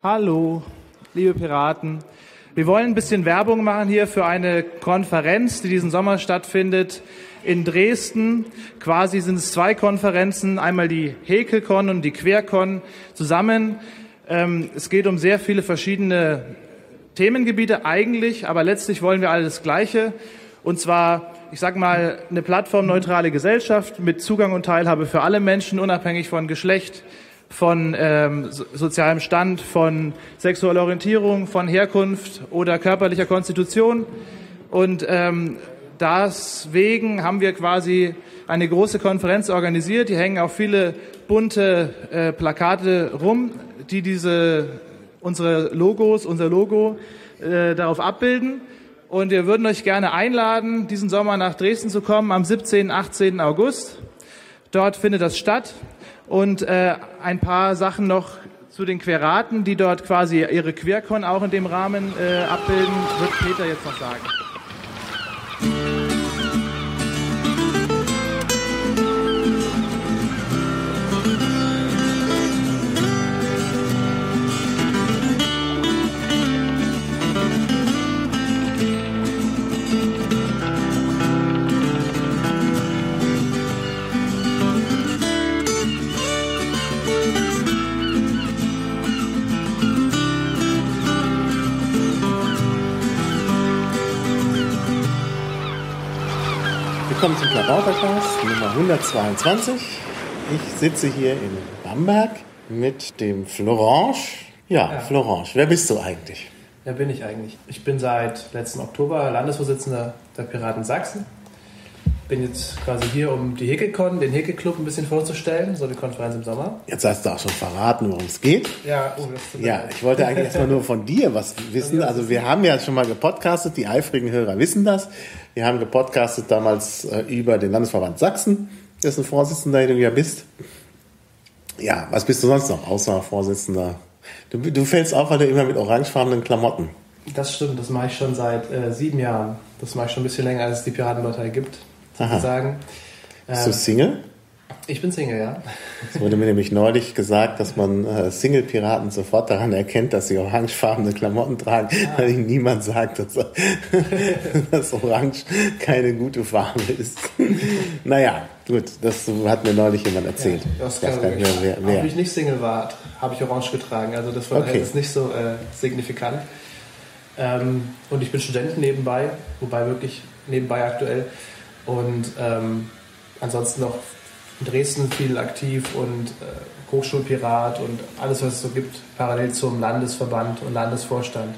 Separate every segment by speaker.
Speaker 1: Hallo, liebe Piraten. Wir wollen ein bisschen Werbung machen hier für eine Konferenz, die diesen Sommer stattfindet in Dresden. Quasi sind es zwei Konferenzen, einmal die Häkelcon und die Quercon zusammen. Ähm, es geht um sehr viele verschiedene Themengebiete eigentlich, aber letztlich wollen wir alle das Gleiche. Und zwar, ich sage mal, eine plattformneutrale Gesellschaft mit Zugang und Teilhabe für alle Menschen, unabhängig von Geschlecht, von ähm, sozialem Stand, von sexueller Orientierung, von Herkunft oder körperlicher Konstitution. Und ähm, deswegen haben wir quasi eine große Konferenz organisiert. Hier hängen auch viele bunte äh, Plakate rum, die diese unsere Logos, unser Logo äh, darauf abbilden. Und wir würden euch gerne einladen, diesen Sommer nach Dresden zu kommen am 17. 18. August. Dort findet das statt. Und äh, ein paar Sachen noch zu den Queraten, die dort quasi ihre Quercon auch in dem Rahmen äh, abbilden, wird Peter jetzt noch sagen.
Speaker 2: Willkommen zum Klabautercast Nummer 122. Ich sitze hier in Bamberg mit dem Florange. Ja,
Speaker 3: Ja.
Speaker 2: Florange, wer bist du eigentlich?
Speaker 3: Wer bin ich eigentlich? Ich bin seit letzten Oktober Landesvorsitzender der Piraten Sachsen. Bin jetzt quasi hier, um die Häkelcon, den Häkelclub ein bisschen vorzustellen, so die Konferenz im Sommer.
Speaker 2: Jetzt hast du auch schon verraten, worum es geht.
Speaker 3: Ja, oh,
Speaker 2: Ja, ich wollte eigentlich erstmal nur von dir was wissen. Also wir haben ja schon mal gepodcastet, die eifrigen Hörer wissen das. Wir haben gepodcastet damals äh, über den Landesverband Sachsen, dessen Vorsitzender du ja bist. Ja, was bist du sonst noch, außer Vorsitzender? Du, du fällst auf, weil du immer mit orangefarbenen Klamotten.
Speaker 3: Das stimmt, das mache ich schon seit äh, sieben Jahren. Das mache ich schon ein bisschen länger, als es die Piratenpartei gibt,
Speaker 2: Aha.
Speaker 3: sozusagen.
Speaker 2: Bist du
Speaker 3: Ähm,
Speaker 2: Single?
Speaker 3: ich bin Single, ja.
Speaker 2: Es wurde mir nämlich neulich gesagt, dass man äh, Single-Piraten sofort daran erkennt, dass sie orangefarbene Klamotten tragen, weil ihnen niemand sagt, dass, dass Orange keine gute Farbe ist. naja, gut, das hat mir neulich jemand erzählt.
Speaker 3: Das
Speaker 2: ich weiß gar nicht mehr, wer.
Speaker 3: Ob ich nicht Single war, habe ich orange getragen. Also das war
Speaker 2: Okay.
Speaker 3: jetzt nicht so äh, signifikant. Ähm, und ich bin Student nebenbei, wobei wirklich nebenbei aktuell. Und ähm, ansonsten noch in Dresden viel aktiv und äh, Hochschulpirat und alles, was es so gibt, parallel zum Landesverband und Landesvorstand.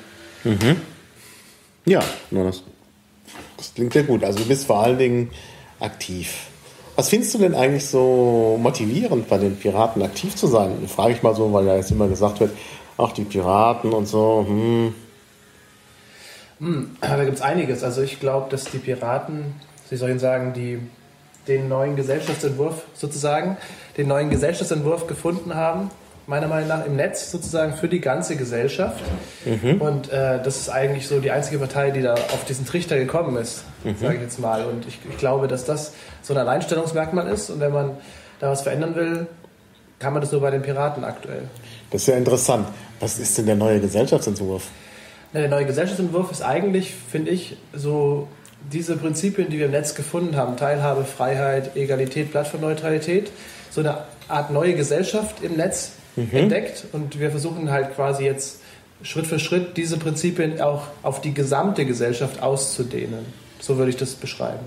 Speaker 2: Ja, nur das, das klingt sehr gut. Also du bist vor allen Dingen aktiv. Was findest du denn eigentlich so motivierend bei den Piraten aktiv zu sein? Frage ich mal so, weil ja jetzt immer gesagt wird, ach die Piraten und so, hm,
Speaker 3: Hm, da gibt es einiges. Also ich glaube, dass die Piraten, Sie sollen sagen, die den neuen Gesellschaftsentwurf sozusagen, den neuen Gesellschaftsentwurf gefunden haben, meiner Meinung nach im Netz sozusagen für die ganze Gesellschaft. Und äh, das ist eigentlich so die einzige Partei, die da auf diesen Trichter gekommen ist, sage ich jetzt mal. Und ich, ich glaube, dass das so ein Alleinstellungsmerkmal ist. Und wenn man da was verändern will, kann man das nur bei den Piraten aktuell.
Speaker 2: das ist ja interessant. Was ist denn der neue Gesellschaftsentwurf?
Speaker 3: Ja, Der neue Gesellschaftsentwurf ist eigentlich, finde ich, so diese Prinzipien, die wir im Netz gefunden haben, Teilhabe, Freiheit, Egalität, Plattformneutralität, so eine Art neue Gesellschaft im Netz entdeckt und wir versuchen halt quasi jetzt Schritt für Schritt diese Prinzipien auch auf die gesamte Gesellschaft auszudehnen. So würde ich das beschreiben.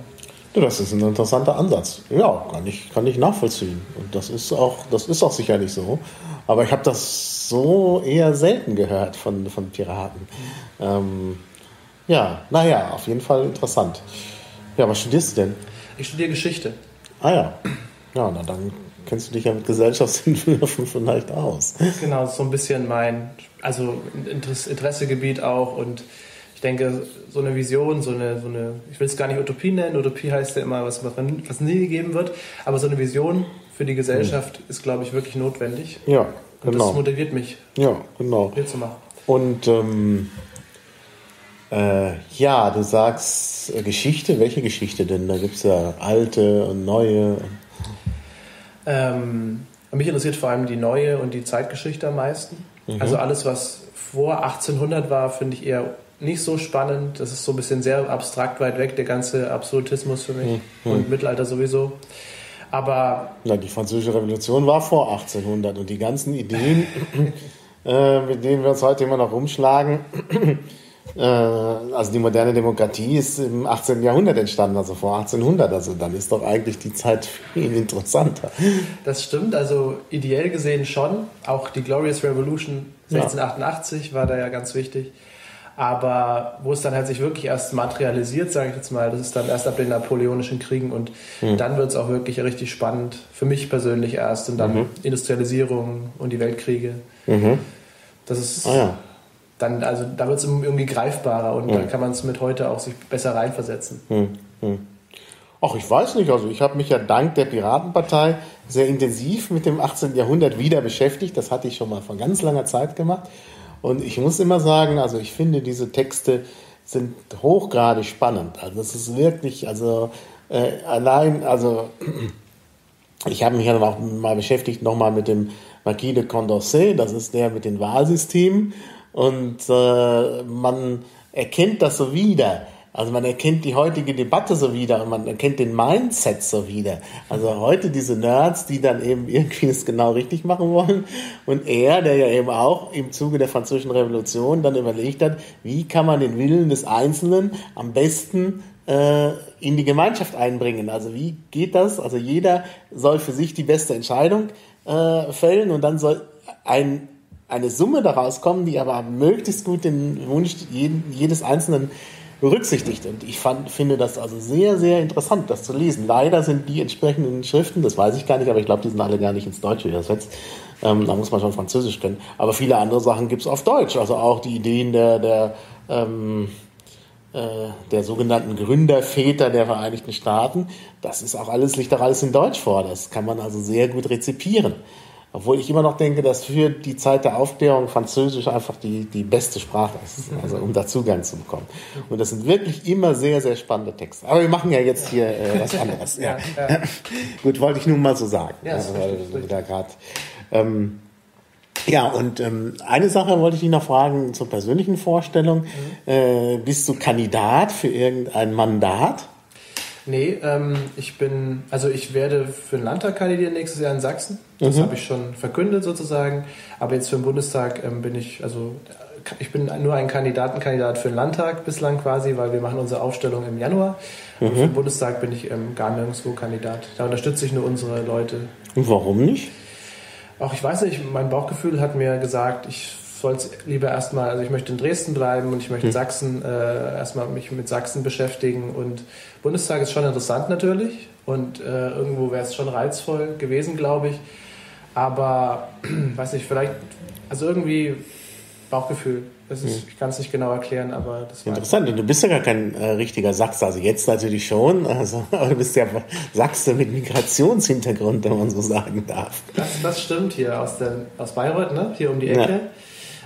Speaker 2: Ja, das ist ein interessanter Ansatz. Ja, kann ich, kann ich nachvollziehen. Und das ist auch, das ist auch sicherlich so. Aber ich habe das so eher selten gehört von, von Piraten. Ähm, ja, naja, auf jeden Fall interessant. Ja, was studierst du denn?
Speaker 3: Ich studiere Geschichte.
Speaker 2: Ah ja. Ja, na dann kennst du dich ja mit Gesellschaftsentwürfen vielleicht aus.
Speaker 3: Genau, das ist so ein bisschen mein, also Interess- Interessegebiet auch und ich denke, so eine Vision, so eine, so eine ich will es gar nicht Utopie nennen, Utopie heißt ja immer, was, was, nie gegeben wird, aber so eine Vision für die Gesellschaft ist, glaube ich, wirklich notwendig.
Speaker 2: Ja,
Speaker 3: Und das
Speaker 2: genau.
Speaker 3: motiviert mich,
Speaker 2: Ja, genau.
Speaker 3: hier zu machen.
Speaker 2: Und ähm, äh, ja, du sagst äh, Geschichte. Welche Geschichte denn? Da gibt es ja alte und neue.
Speaker 3: Ähm, mich interessiert vor allem die neue und die Zeitgeschichte am meisten. Mhm. Also alles, was vor 1800 war, finde ich eher nicht so spannend. Das ist so ein bisschen sehr abstrakt weit weg, der ganze Absolutismus für mich mhm. und Mittelalter sowieso. Aber.
Speaker 2: Na, die Französische Revolution war vor 1800 und die ganzen Ideen, äh, mit denen wir uns heute immer noch rumschlagen, also die moderne Demokratie ist im 18. Jahrhundert entstanden, also vor 1800. Also dann ist doch eigentlich die Zeit viel interessanter.
Speaker 3: Das stimmt, also ideell gesehen schon. Auch die Glorious Revolution 1688 ja. war da ja ganz wichtig. Aber wo es dann halt sich wirklich erst materialisiert, sage ich jetzt mal, das ist dann erst ab den Napoleonischen Kriegen und mhm. dann wird es auch wirklich richtig spannend, für mich persönlich erst und dann mhm. Industrialisierung und die Weltkriege. Mhm. Das ist ah, ja. Dann, also da wird es irgendwie greifbarer und mhm. da kann man es mit heute auch sich besser reinversetzen. Mhm.
Speaker 2: Ach, ich weiß nicht. Also ich habe mich ja dank der Piratenpartei sehr intensiv mit dem 18. Jahrhundert wieder beschäftigt. Das hatte ich schon mal vor ganz langer Zeit gemacht. Und ich muss immer sagen, also ich finde, diese Texte sind hochgradig spannend. Also das ist wirklich, also äh, allein, also ich habe mich ja auch mal beschäftigt nochmal mit dem Marquis de Condorcet, das ist der mit den Wahlsystemen. Und äh, man erkennt das so wieder. Also man erkennt die heutige Debatte so wieder und man erkennt den Mindset so wieder. Also heute diese Nerds, die dann eben irgendwie es genau richtig machen wollen und er, der ja eben auch im Zuge der französischen Revolution dann überlegt hat, wie kann man den Willen des Einzelnen am besten äh, in die Gemeinschaft einbringen. Also wie geht das? Also jeder soll für sich die beste Entscheidung äh, fällen und dann soll ein eine Summe daraus kommen, die aber möglichst gut den Wunsch jedes Einzelnen berücksichtigt. Und ich fand, finde das also sehr, sehr interessant, das zu lesen. Leider sind die entsprechenden Schriften, das weiß ich gar nicht, aber ich glaube, die sind alle gar nicht ins Deutsche übersetzt. Ähm, da muss man schon Französisch kennen. Aber viele andere Sachen gibt es auf Deutsch. Also auch die Ideen der, der, ähm, äh, der sogenannten Gründerväter der Vereinigten Staaten. Das ist auch alles, liegt auch alles in Deutsch vor. Das kann man also sehr gut rezipieren. Obwohl ich immer noch denke, dass für die Zeit der Aufklärung Französisch einfach die, die beste Sprache ist, also um da Zugang zu bekommen. Und das sind wirklich immer sehr, sehr spannende Texte. Aber wir machen ja jetzt hier äh, was anderes. Ja. ja. Gut, wollte ich nun mal so sagen. Ja, also, da gerade. Ähm, ja, und ähm, eine Sache wollte ich dich noch fragen zur persönlichen Vorstellung. Mhm. Äh, bist du Kandidat für irgendein Mandat?
Speaker 3: Nee, ähm, ich bin, also ich werde für den Landtag kandidieren nächstes Jahr in Sachsen. Das mhm. habe ich schon verkündet sozusagen. Aber jetzt für den Bundestag ähm, bin ich, also ich bin nur ein Kandidatenkandidat für den Landtag bislang quasi, weil wir machen unsere Aufstellung im Januar. Mhm. Und für den Bundestag bin ich ähm, gar nirgendwo Kandidat. Da unterstütze ich nur unsere Leute.
Speaker 2: Und warum nicht?
Speaker 3: Auch ich weiß nicht, mein Bauchgefühl hat mir gesagt, ich soll es lieber erstmal, also ich möchte in Dresden bleiben und ich möchte in hm. Sachsen äh, erstmal mich mit Sachsen beschäftigen und Bundestag ist schon interessant natürlich und äh, irgendwo wäre es schon reizvoll gewesen, glaube ich. Aber weiß nicht, vielleicht, also irgendwie Bauchgefühl. Ist, hm. Ich kann es nicht genau erklären, aber das
Speaker 2: war. Interessant, und du bist ja gar kein äh, richtiger Sachse. Also jetzt natürlich schon, also, aber du bist ja Sachse mit Migrationshintergrund, wenn man so sagen darf.
Speaker 3: Das, das stimmt hier aus, der, aus Bayreuth, ne? hier um die Ecke. Ja.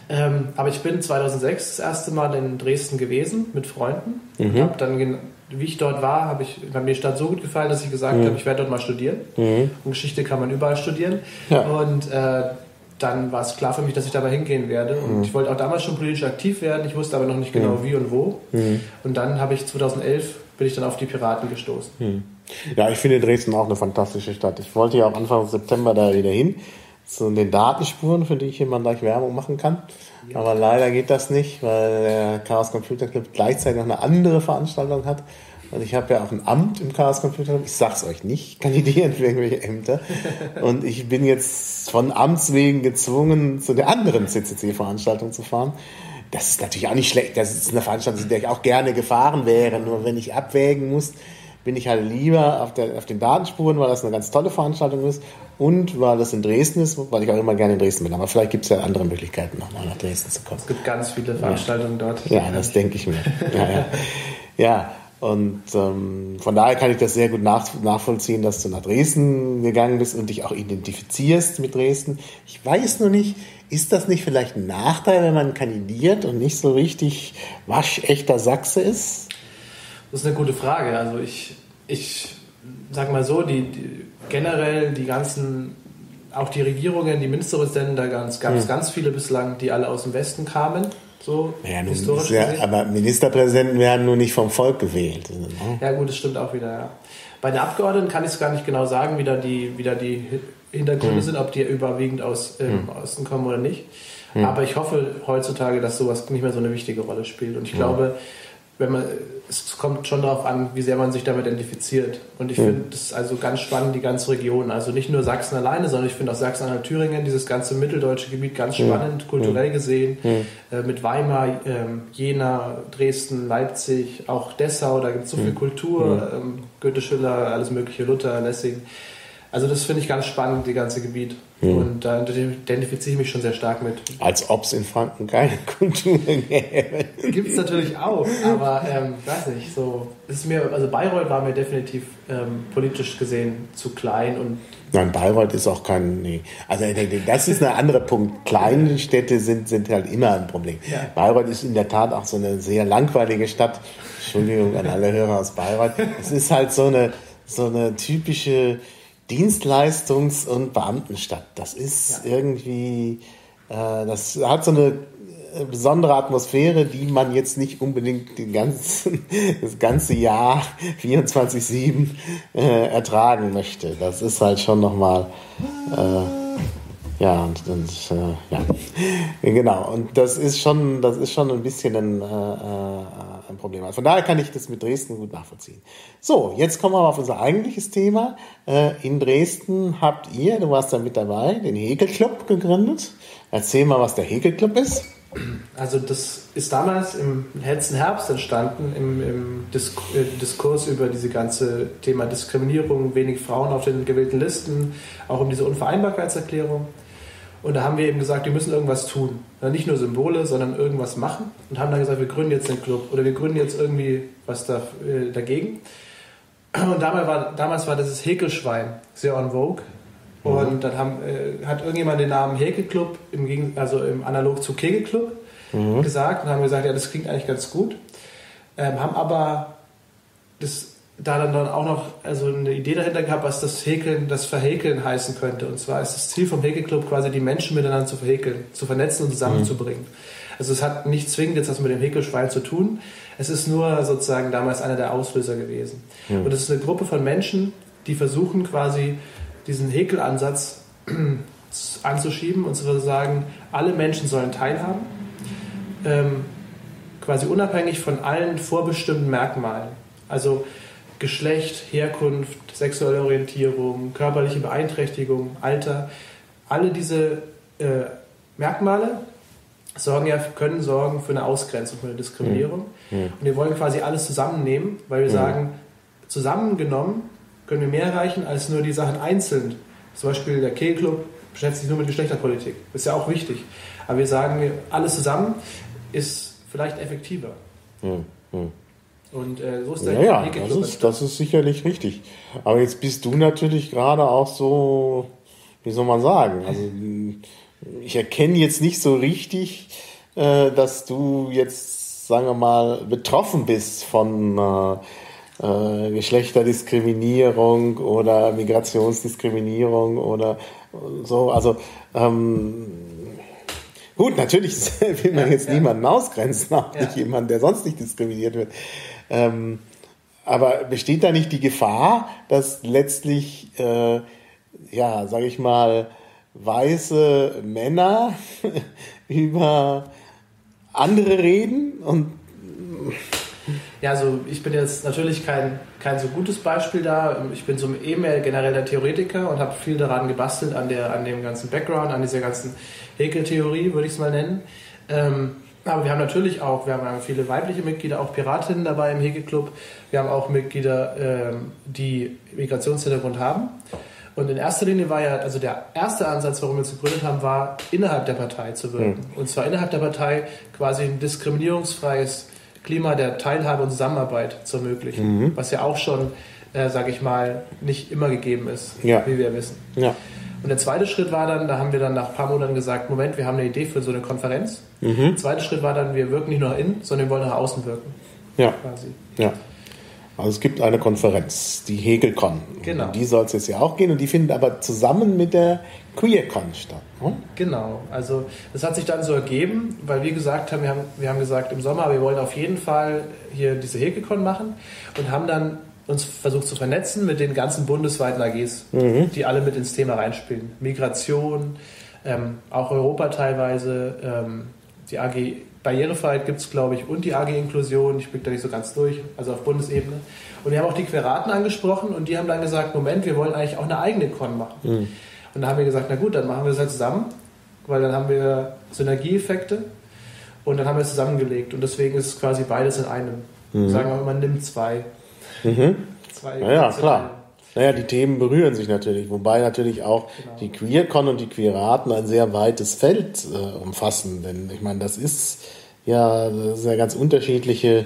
Speaker 3: Ähm, aber ich bin 2006 das erste Mal in Dresden gewesen mit Freunden. Mhm. Hab dann, wie ich dort war, habe ich hat mir die Stadt so gut gefallen, dass ich gesagt mhm. habe, ich werde dort mal studieren. Mhm. Und Geschichte kann man überall studieren. Ja. Und äh, dann war es klar für mich, dass ich da mal hingehen werde. Und mhm. ich wollte auch damals schon politisch aktiv werden. Ich wusste aber noch nicht genau mhm. wie und wo. Mhm. Und dann habe ich 2011 bin ich dann auf die Piraten gestoßen.
Speaker 2: Ja, ich finde Dresden auch eine fantastische Stadt. Ich wollte ja auch Anfang September da wieder hin zu den Datenspuren, für die ich hier mal gleich Werbung machen kann. Aber leider geht das nicht, weil der Chaos Computer Club gleichzeitig noch eine andere Veranstaltung hat. Und ich habe ja auch ein Amt im Chaos Computer Club. Ich sag's euch nicht, kandidieren für irgendwelche Ämter. Und ich bin jetzt von Amts wegen gezwungen, zu der anderen CCC-Veranstaltung zu fahren. Das ist natürlich auch nicht schlecht. Das ist eine Veranstaltung, zu der ich auch gerne gefahren wäre. Nur wenn ich abwägen muss, bin ich halt lieber auf, der, auf den Datenspuren, weil das eine ganz tolle Veranstaltung ist und weil das in Dresden ist, weil ich auch immer gerne in Dresden bin. Aber vielleicht gibt es ja andere Möglichkeiten, nochmal nach Dresden zu kommen.
Speaker 3: Es gibt ganz viele Veranstaltungen
Speaker 2: ja.
Speaker 3: dort.
Speaker 2: Ja, das denke ich mir. Ja, ja. ja. Und ähm, von daher kann ich das sehr gut nach, nachvollziehen, dass du nach Dresden gegangen bist und dich auch identifizierst mit Dresden. Ich weiß nur nicht, ist das nicht vielleicht ein Nachteil, wenn man kandidiert und nicht so richtig waschechter Sachse ist?
Speaker 3: Das ist eine gute Frage. Also ich, ich sag mal so, die, die generell die ganzen auch die Regierungen, die Ministerpräsidenten, da gab es hm. ganz viele bislang, die alle aus dem Westen kamen. So
Speaker 2: ja, historisch ja, aber Ministerpräsidenten werden nur nicht vom Volk gewählt. Ne?
Speaker 3: Ja gut, das stimmt auch wieder. Ja. Bei den Abgeordneten kann ich es gar nicht genau sagen, wie da die, wie da die Hintergründe hm. sind, ob die überwiegend aus ähm, hm. Osten kommen oder nicht. Hm. Aber ich hoffe heutzutage, dass sowas nicht mehr so eine wichtige Rolle spielt. Und ich glaube, wenn man, es kommt schon darauf an, wie sehr man sich damit identifiziert. Und ich mhm. finde das also ganz spannend, die ganze Region. Also nicht nur Sachsen alleine, sondern ich finde auch Sachsen-Anhalt, Thüringen, dieses ganze mitteldeutsche Gebiet ganz spannend, mhm. kulturell gesehen. Mhm. Äh, mit Weimar, äh, Jena, Dresden, Leipzig, auch Dessau, da gibt es so viel Kultur. Ähm, Goethe, Schiller, alles mögliche, Luther, Lessing. Also das finde ich ganz spannend, die ganze Gebiet. Hm. Und da identifiziere ich mich schon sehr stark mit.
Speaker 2: Als ob es in Franken keine Kultur
Speaker 3: gäbe. Gibt es natürlich auch, aber ähm, weiß nicht, so ist mir, also Bayreuth war mir definitiv ähm, politisch gesehen zu klein und
Speaker 2: Nein, Bayreuth ist auch kein, nee. Also das ist ein anderer Punkt. Kleine Städte sind, sind halt immer ein Problem. Ja. Bayreuth ist in der Tat auch so eine sehr langweilige Stadt. Entschuldigung an alle Hörer aus Bayreuth. Es ist halt so eine, so eine typische, Dienstleistungs- und Beamtenstadt. Das ist ja. irgendwie, äh, das hat so eine äh, besondere Atmosphäre, die man jetzt nicht unbedingt den ganzen, das ganze Jahr 24-7 äh, ertragen möchte. Das ist halt schon nochmal, äh, ja, und, und äh, ja, genau. Und das ist schon, das ist schon ein bisschen ein, äh, äh ein Problem hat. Von daher kann ich das mit Dresden gut nachvollziehen. So, jetzt kommen wir auf unser eigentliches Thema. Äh, in Dresden habt ihr, du warst da mit dabei, den Häkelclub gegründet. Erzähl mal, was der Häkelclub ist.
Speaker 3: Also das ist damals im letzten Herbst entstanden, im, im äh, Diskurs über diese ganze Thema Diskriminierung, wenig Frauen auf den gewählten Listen, auch um diese Unvereinbarkeitserklärung. Und da haben wir eben gesagt, wir müssen irgendwas tun. Nicht nur Symbole, sondern irgendwas machen. Und haben dann gesagt, wir gründen jetzt den Club oder wir gründen jetzt irgendwie was da, äh, dagegen. Und damals war, damals war das Häkelschwein sehr en vogue. Mhm. Und dann haben, äh, hat irgendjemand den Namen Häkelclub, im, also im Analog zu Kegelclub, mhm. gesagt und haben gesagt, ja, das klingt eigentlich ganz gut. Ähm, haben aber das da dann, dann auch noch also eine Idee dahinter gehabt, was das Häkeln, das Verhäkeln heißen könnte. Und zwar ist das Ziel vom Häkelclub quasi die Menschen miteinander zu verhäkeln, zu vernetzen und zusammenzubringen. Mhm. Also es hat nicht zwingend jetzt was mit dem Häkelschwein zu tun. Es ist nur sozusagen damals einer der Auslöser gewesen. Mhm. Und es ist eine Gruppe von Menschen, die versuchen quasi diesen Häkelansatz anzuschieben und zu sagen, alle Menschen sollen teilhaben, ähm, quasi unabhängig von allen vorbestimmten Merkmalen. Also Geschlecht, Herkunft, sexuelle Orientierung, körperliche Beeinträchtigung, Alter, alle diese äh, Merkmale sorgen ja, können sorgen für eine Ausgrenzung, für eine Diskriminierung. Mhm. Und wir wollen quasi alles zusammennehmen, weil wir mhm. sagen, zusammengenommen können wir mehr erreichen als nur die Sachen einzeln. Zum Beispiel der Kehlclub beschäftigt sich nur mit Geschlechterpolitik. Das ist ja auch wichtig. Aber wir sagen, alles zusammen ist vielleicht effektiver. Mhm.
Speaker 2: Und äh, so ist der ja, ja, das ist, das ist sicherlich richtig. Aber jetzt bist du natürlich gerade auch so, wie soll man sagen, also ich erkenne jetzt nicht so richtig, äh, dass du jetzt, sagen wir mal, betroffen bist von äh, äh, Geschlechterdiskriminierung oder Migrationsdiskriminierung oder so. Also ähm, gut, natürlich will man jetzt ja. niemanden ausgrenzen, auch ja. nicht jemanden, der sonst nicht diskriminiert wird. Ähm, aber besteht da nicht die Gefahr, dass letztlich, äh, ja, sage ich mal, weiße Männer über andere reden und
Speaker 3: ja, also ich bin jetzt natürlich kein, kein so gutes Beispiel da. Ich bin so eben generell der Theoretiker und habe viel daran gebastelt, an, der, an dem ganzen Background, an dieser ganzen Häkeltheorie, würde ich es mal nennen. Ähm, aber wir haben natürlich auch, wir haben viele weibliche Mitglieder, auch Piratinnen dabei im Hegeclub. Wir haben auch Mitglieder, ähm, die Migrationshintergrund haben. Und in erster Linie war ja, also der erste Ansatz, warum wir es gegründet haben, war, innerhalb der Partei zu wirken. Mhm. Und zwar innerhalb der Partei quasi ein diskriminierungsfreies Klima der Teilhabe und Zusammenarbeit zu ermöglichen. Mhm. Was ja auch schon, äh, sage ich mal, nicht immer gegeben ist, ja. wie wir wissen. Ja. Und der zweite Schritt war dann, da haben wir dann nach ein paar Monaten gesagt, Moment, wir haben eine Idee für so eine Konferenz. Mhm. Der zweite Schritt war dann, wir wirken nicht nur nach innen, sondern wir wollen nach außen wirken.
Speaker 2: Ja. Quasi. Ja. Also es gibt eine Konferenz, die HegelCon.
Speaker 3: Genau.
Speaker 2: Und die soll es jetzt ja auch gehen und die findet aber zusammen mit der QueerCon statt. Ne?
Speaker 3: Genau, also das hat sich dann so ergeben, weil wir gesagt haben, wir haben, wir haben gesagt im Sommer, wir wollen auf jeden Fall hier diese HegelCon machen und haben dann uns versucht zu vernetzen mit den ganzen bundesweiten AGs, die alle mit ins Thema reinspielen. Migration, ähm, auch Europa teilweise, ähm, die AG Barrierefreiheit gibt es, glaube ich, und die AG Inklusion, ich blicke da nicht so ganz durch, also auf Bundesebene. Und wir haben auch die Queraten angesprochen und die haben dann gesagt, Moment, wir wollen eigentlich auch eine eigene Con machen. Und da haben wir gesagt, na gut, dann machen wir das halt zusammen, weil dann haben wir Synergieeffekte und dann haben wir es zusammengelegt. Und deswegen ist es quasi beides in einem. Sagen wir mal, man nimmt zwei. Zwei
Speaker 2: Ja, ja,
Speaker 3: ganze
Speaker 2: klar. Naja, die Themen berühren sich natürlich, wobei natürlich auch
Speaker 3: Genau.
Speaker 2: die Queercon und die Queeraten ein sehr weites Feld äh, umfassen. Denn ich meine, das ist ja, das ja ganz unterschiedliche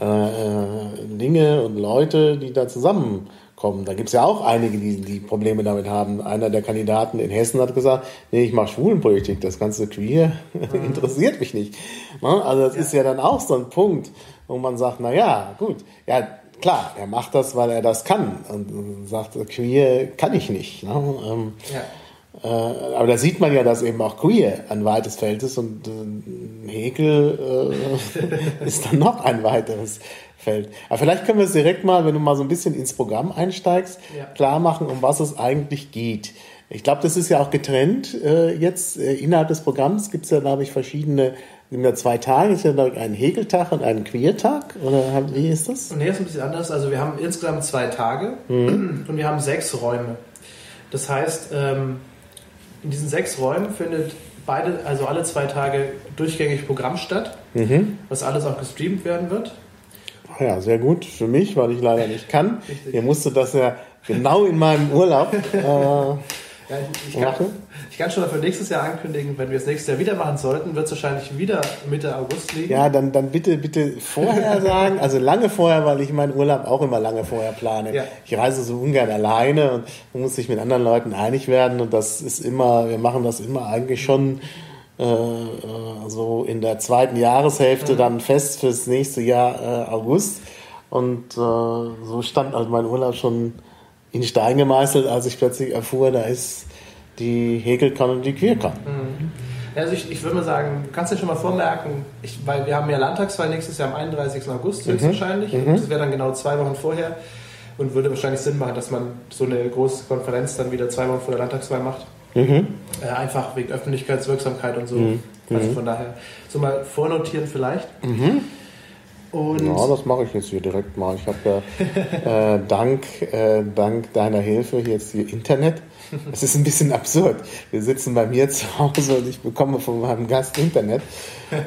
Speaker 2: äh, äh, Dinge und Leute, die da zusammenkommen. Da gibt es ja auch einige, die, die Probleme damit haben. Einer der Kandidaten in Hessen hat gesagt, nee, ich mache Schwulenpolitik, das ganze Queer interessiert mich nicht. Ne? Also das ist ja dann auch so ein Punkt, wo man sagt, na ja, gut, ja, klar, er macht das, weil er das kann und, sagt, Queer kann ich nicht. Ne? Ähm,
Speaker 3: Ja.
Speaker 2: äh, aber da sieht man ja, dass eben auch Queer ein weites Feld ist und äh, Häkel äh, ist dann noch ein weiteres Feld. Aber vielleicht können wir es direkt mal, wenn du mal so ein bisschen ins Programm einsteigst,
Speaker 3: Ja.
Speaker 2: klar machen, um was es eigentlich geht. Ich glaube, das ist ja auch getrennt äh, jetzt. Äh, innerhalb des Programms gibt es ja, glaube ich, verschiedene, sind ja zwei Tage, ist ja ich, ein Häkeltag und ein Queertag. Oder haben- wie ist das?
Speaker 3: Nee, ist ein bisschen anders. Also wir haben insgesamt zwei Tage und wir haben sechs Räume. Das heißt, ähm, in diesen sechs Räumen findet beide, also alle zwei Tage durchgängig Programm statt, was alles auch gestreamt werden wird.
Speaker 2: Ach Ja, sehr gut für mich, weil ich leider nicht kann.
Speaker 3: Richtig.
Speaker 2: Ihr musste das ja genau in meinem Urlaub. Äh,
Speaker 3: Ja, ich, ich, kann, ich kann schon mal für nächstes Jahr ankündigen, wenn wir es nächstes Jahr wieder machen sollten, wird es wahrscheinlich wieder Mitte August liegen.
Speaker 2: ja, dann, dann bitte, bitte vorher sagen, also lange vorher, weil ich meinen Urlaub auch immer lange vorher plane.
Speaker 3: Ja.
Speaker 2: Ich reise so ungern alleine und man muss sich mit anderen Leuten einig werden und das ist immer, wir machen das immer eigentlich schon äh, äh, so in der zweiten Jahreshälfte dann fest fürs nächste Jahr äh, August und äh, so stand also mein Urlaub schon in Stein gemeißelt, als ich plötzlich erfuhr, da ist die Häkelcon und die Queercon.
Speaker 3: Ja, Also ich, ich würde mal sagen, du kannst dir schon mal vormerken, ich, weil wir haben ja Landtagswahl nächstes Jahr am 31. August höchstwahrscheinlich. Und das wäre dann genau zwei Wochen vorher und würde wahrscheinlich Sinn machen, dass man so eine große Konferenz dann wieder zwei Wochen vor der Landtagswahl macht. Äh, einfach wegen Öffentlichkeitswirksamkeit und so. Also von daher so mal vornotieren vielleicht. Und
Speaker 2: Ja, das mache ich jetzt hier direkt mal. Ich habe ja äh, dank, äh, dank deiner Hilfe jetzt hier Internet. Es ist ein bisschen absurd. Wir sitzen bei mir zu Hause und ich bekomme von meinem Gast Internet.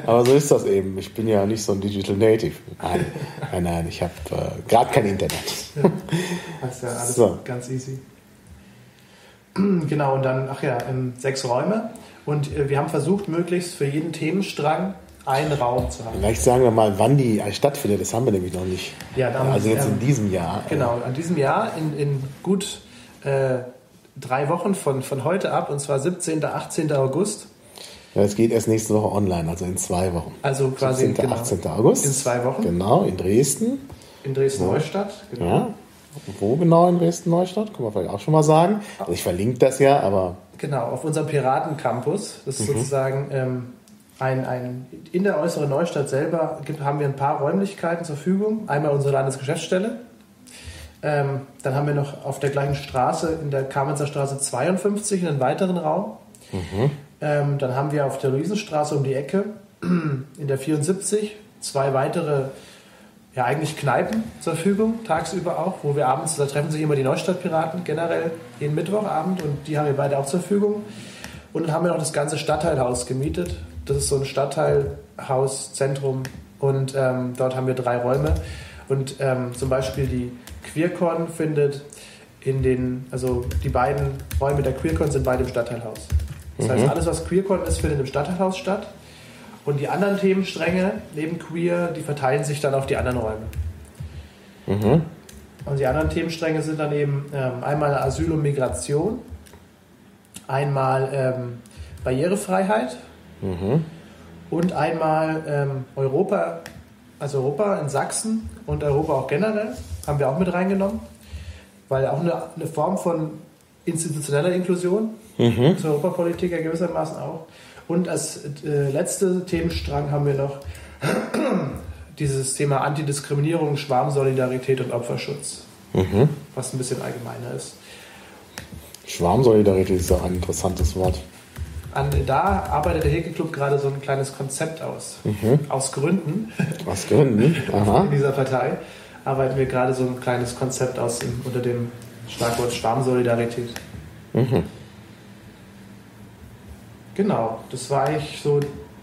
Speaker 2: Aber so ist das eben. Ich bin ja nicht so ein Digital Native. Nein, nein, nein ich habe äh, gerade kein Internet.
Speaker 3: Das ist ja alles
Speaker 2: So.
Speaker 3: ganz easy. Genau, und dann, ach ja, ähm, sechs Räume. Und äh, wir haben versucht, möglichst für jeden Themenstrang einen Raum zu haben.
Speaker 2: Vielleicht sagen wir mal, wann die stattfindet. Das haben wir nämlich noch nicht.
Speaker 3: Ja, dann,
Speaker 2: also jetzt in
Speaker 3: ähm,
Speaker 2: diesem Jahr.
Speaker 3: Genau, an diesem Jahr in, in gut äh, drei Wochen von, von heute ab, und zwar 17. 18. August.
Speaker 2: Ja, es geht erst nächste Woche online, also in zwei Wochen.
Speaker 3: Also quasi
Speaker 2: 17.
Speaker 3: genau,
Speaker 2: 18. August.
Speaker 3: in zwei Wochen
Speaker 2: Genau, in Dresden.
Speaker 3: in Dresden-Neustadt. Genau.
Speaker 2: Ja. Wo genau in Dresden-Neustadt? Können wir vielleicht auch schon mal sagen. Also ich verlinke das ja, aber
Speaker 3: Genau, auf unserem Piratencampus. Das ist
Speaker 2: Mhm.
Speaker 3: sozusagen ähm, ein, ein, in der äußeren Neustadt selber gibt, haben wir ein paar Räumlichkeiten zur Verfügung. Einmal unsere Landesgeschäftsstelle. Ähm, dann haben wir noch auf der gleichen Straße, in der Kamenzer Straße 52, einen weiteren Raum.
Speaker 2: Mhm.
Speaker 3: Ähm, dann haben wir auf der Luisenstraße um die Ecke, in der 74, zwei weitere, ja eigentlich Kneipen zur Verfügung, tagsüber auch, wo wir abends, da treffen sich immer die Neustadtpiraten generell jeden Mittwochabend und die haben wir beide auch zur Verfügung. Und dann haben wir noch das ganze Stadtteilhaus gemietet. Das ist so ein Stadtteilhaus, Zentrum und ähm, dort haben wir drei Räume. Und ähm, zum Beispiel die QueerCon findet in den, also die beiden Räume der QueerCon sind beide im Stadtteilhaus. Das heißt, alles, was QueerCon ist, findet im Stadtteilhaus statt. Und die anderen Themenstränge neben Queer, die verteilen sich dann auf die anderen Räume. Und die anderen Themenstränge sind dann eben ähm, einmal Asyl und Migration, einmal ähm, Barrierefreiheit und einmal ähm, Europa also Europa in Sachsen und Europa auch generell, haben wir auch mit reingenommen, weil auch eine, eine Form von institutioneller Inklusion
Speaker 2: Mhm.
Speaker 3: zur Europapolitik ja gewissermaßen auch. Und als äh, letzte Themenstrang haben wir noch dieses Thema Antidiskriminierung, Schwarmsolidarität und Opferschutz,
Speaker 2: Mhm.
Speaker 3: was ein bisschen allgemeiner ist.
Speaker 2: Schwarmsolidarität ist auch ein interessantes Wort.
Speaker 3: An, da arbeitet der Heke Club gerade so ein kleines Konzept aus. Aus Gründen
Speaker 2: Was Gründen? Aha.
Speaker 3: in dieser Partei arbeiten wir gerade so ein kleines Konzept aus im, unter dem Schlagwort Schwarmsolidarität. Genau, das war eigentlich so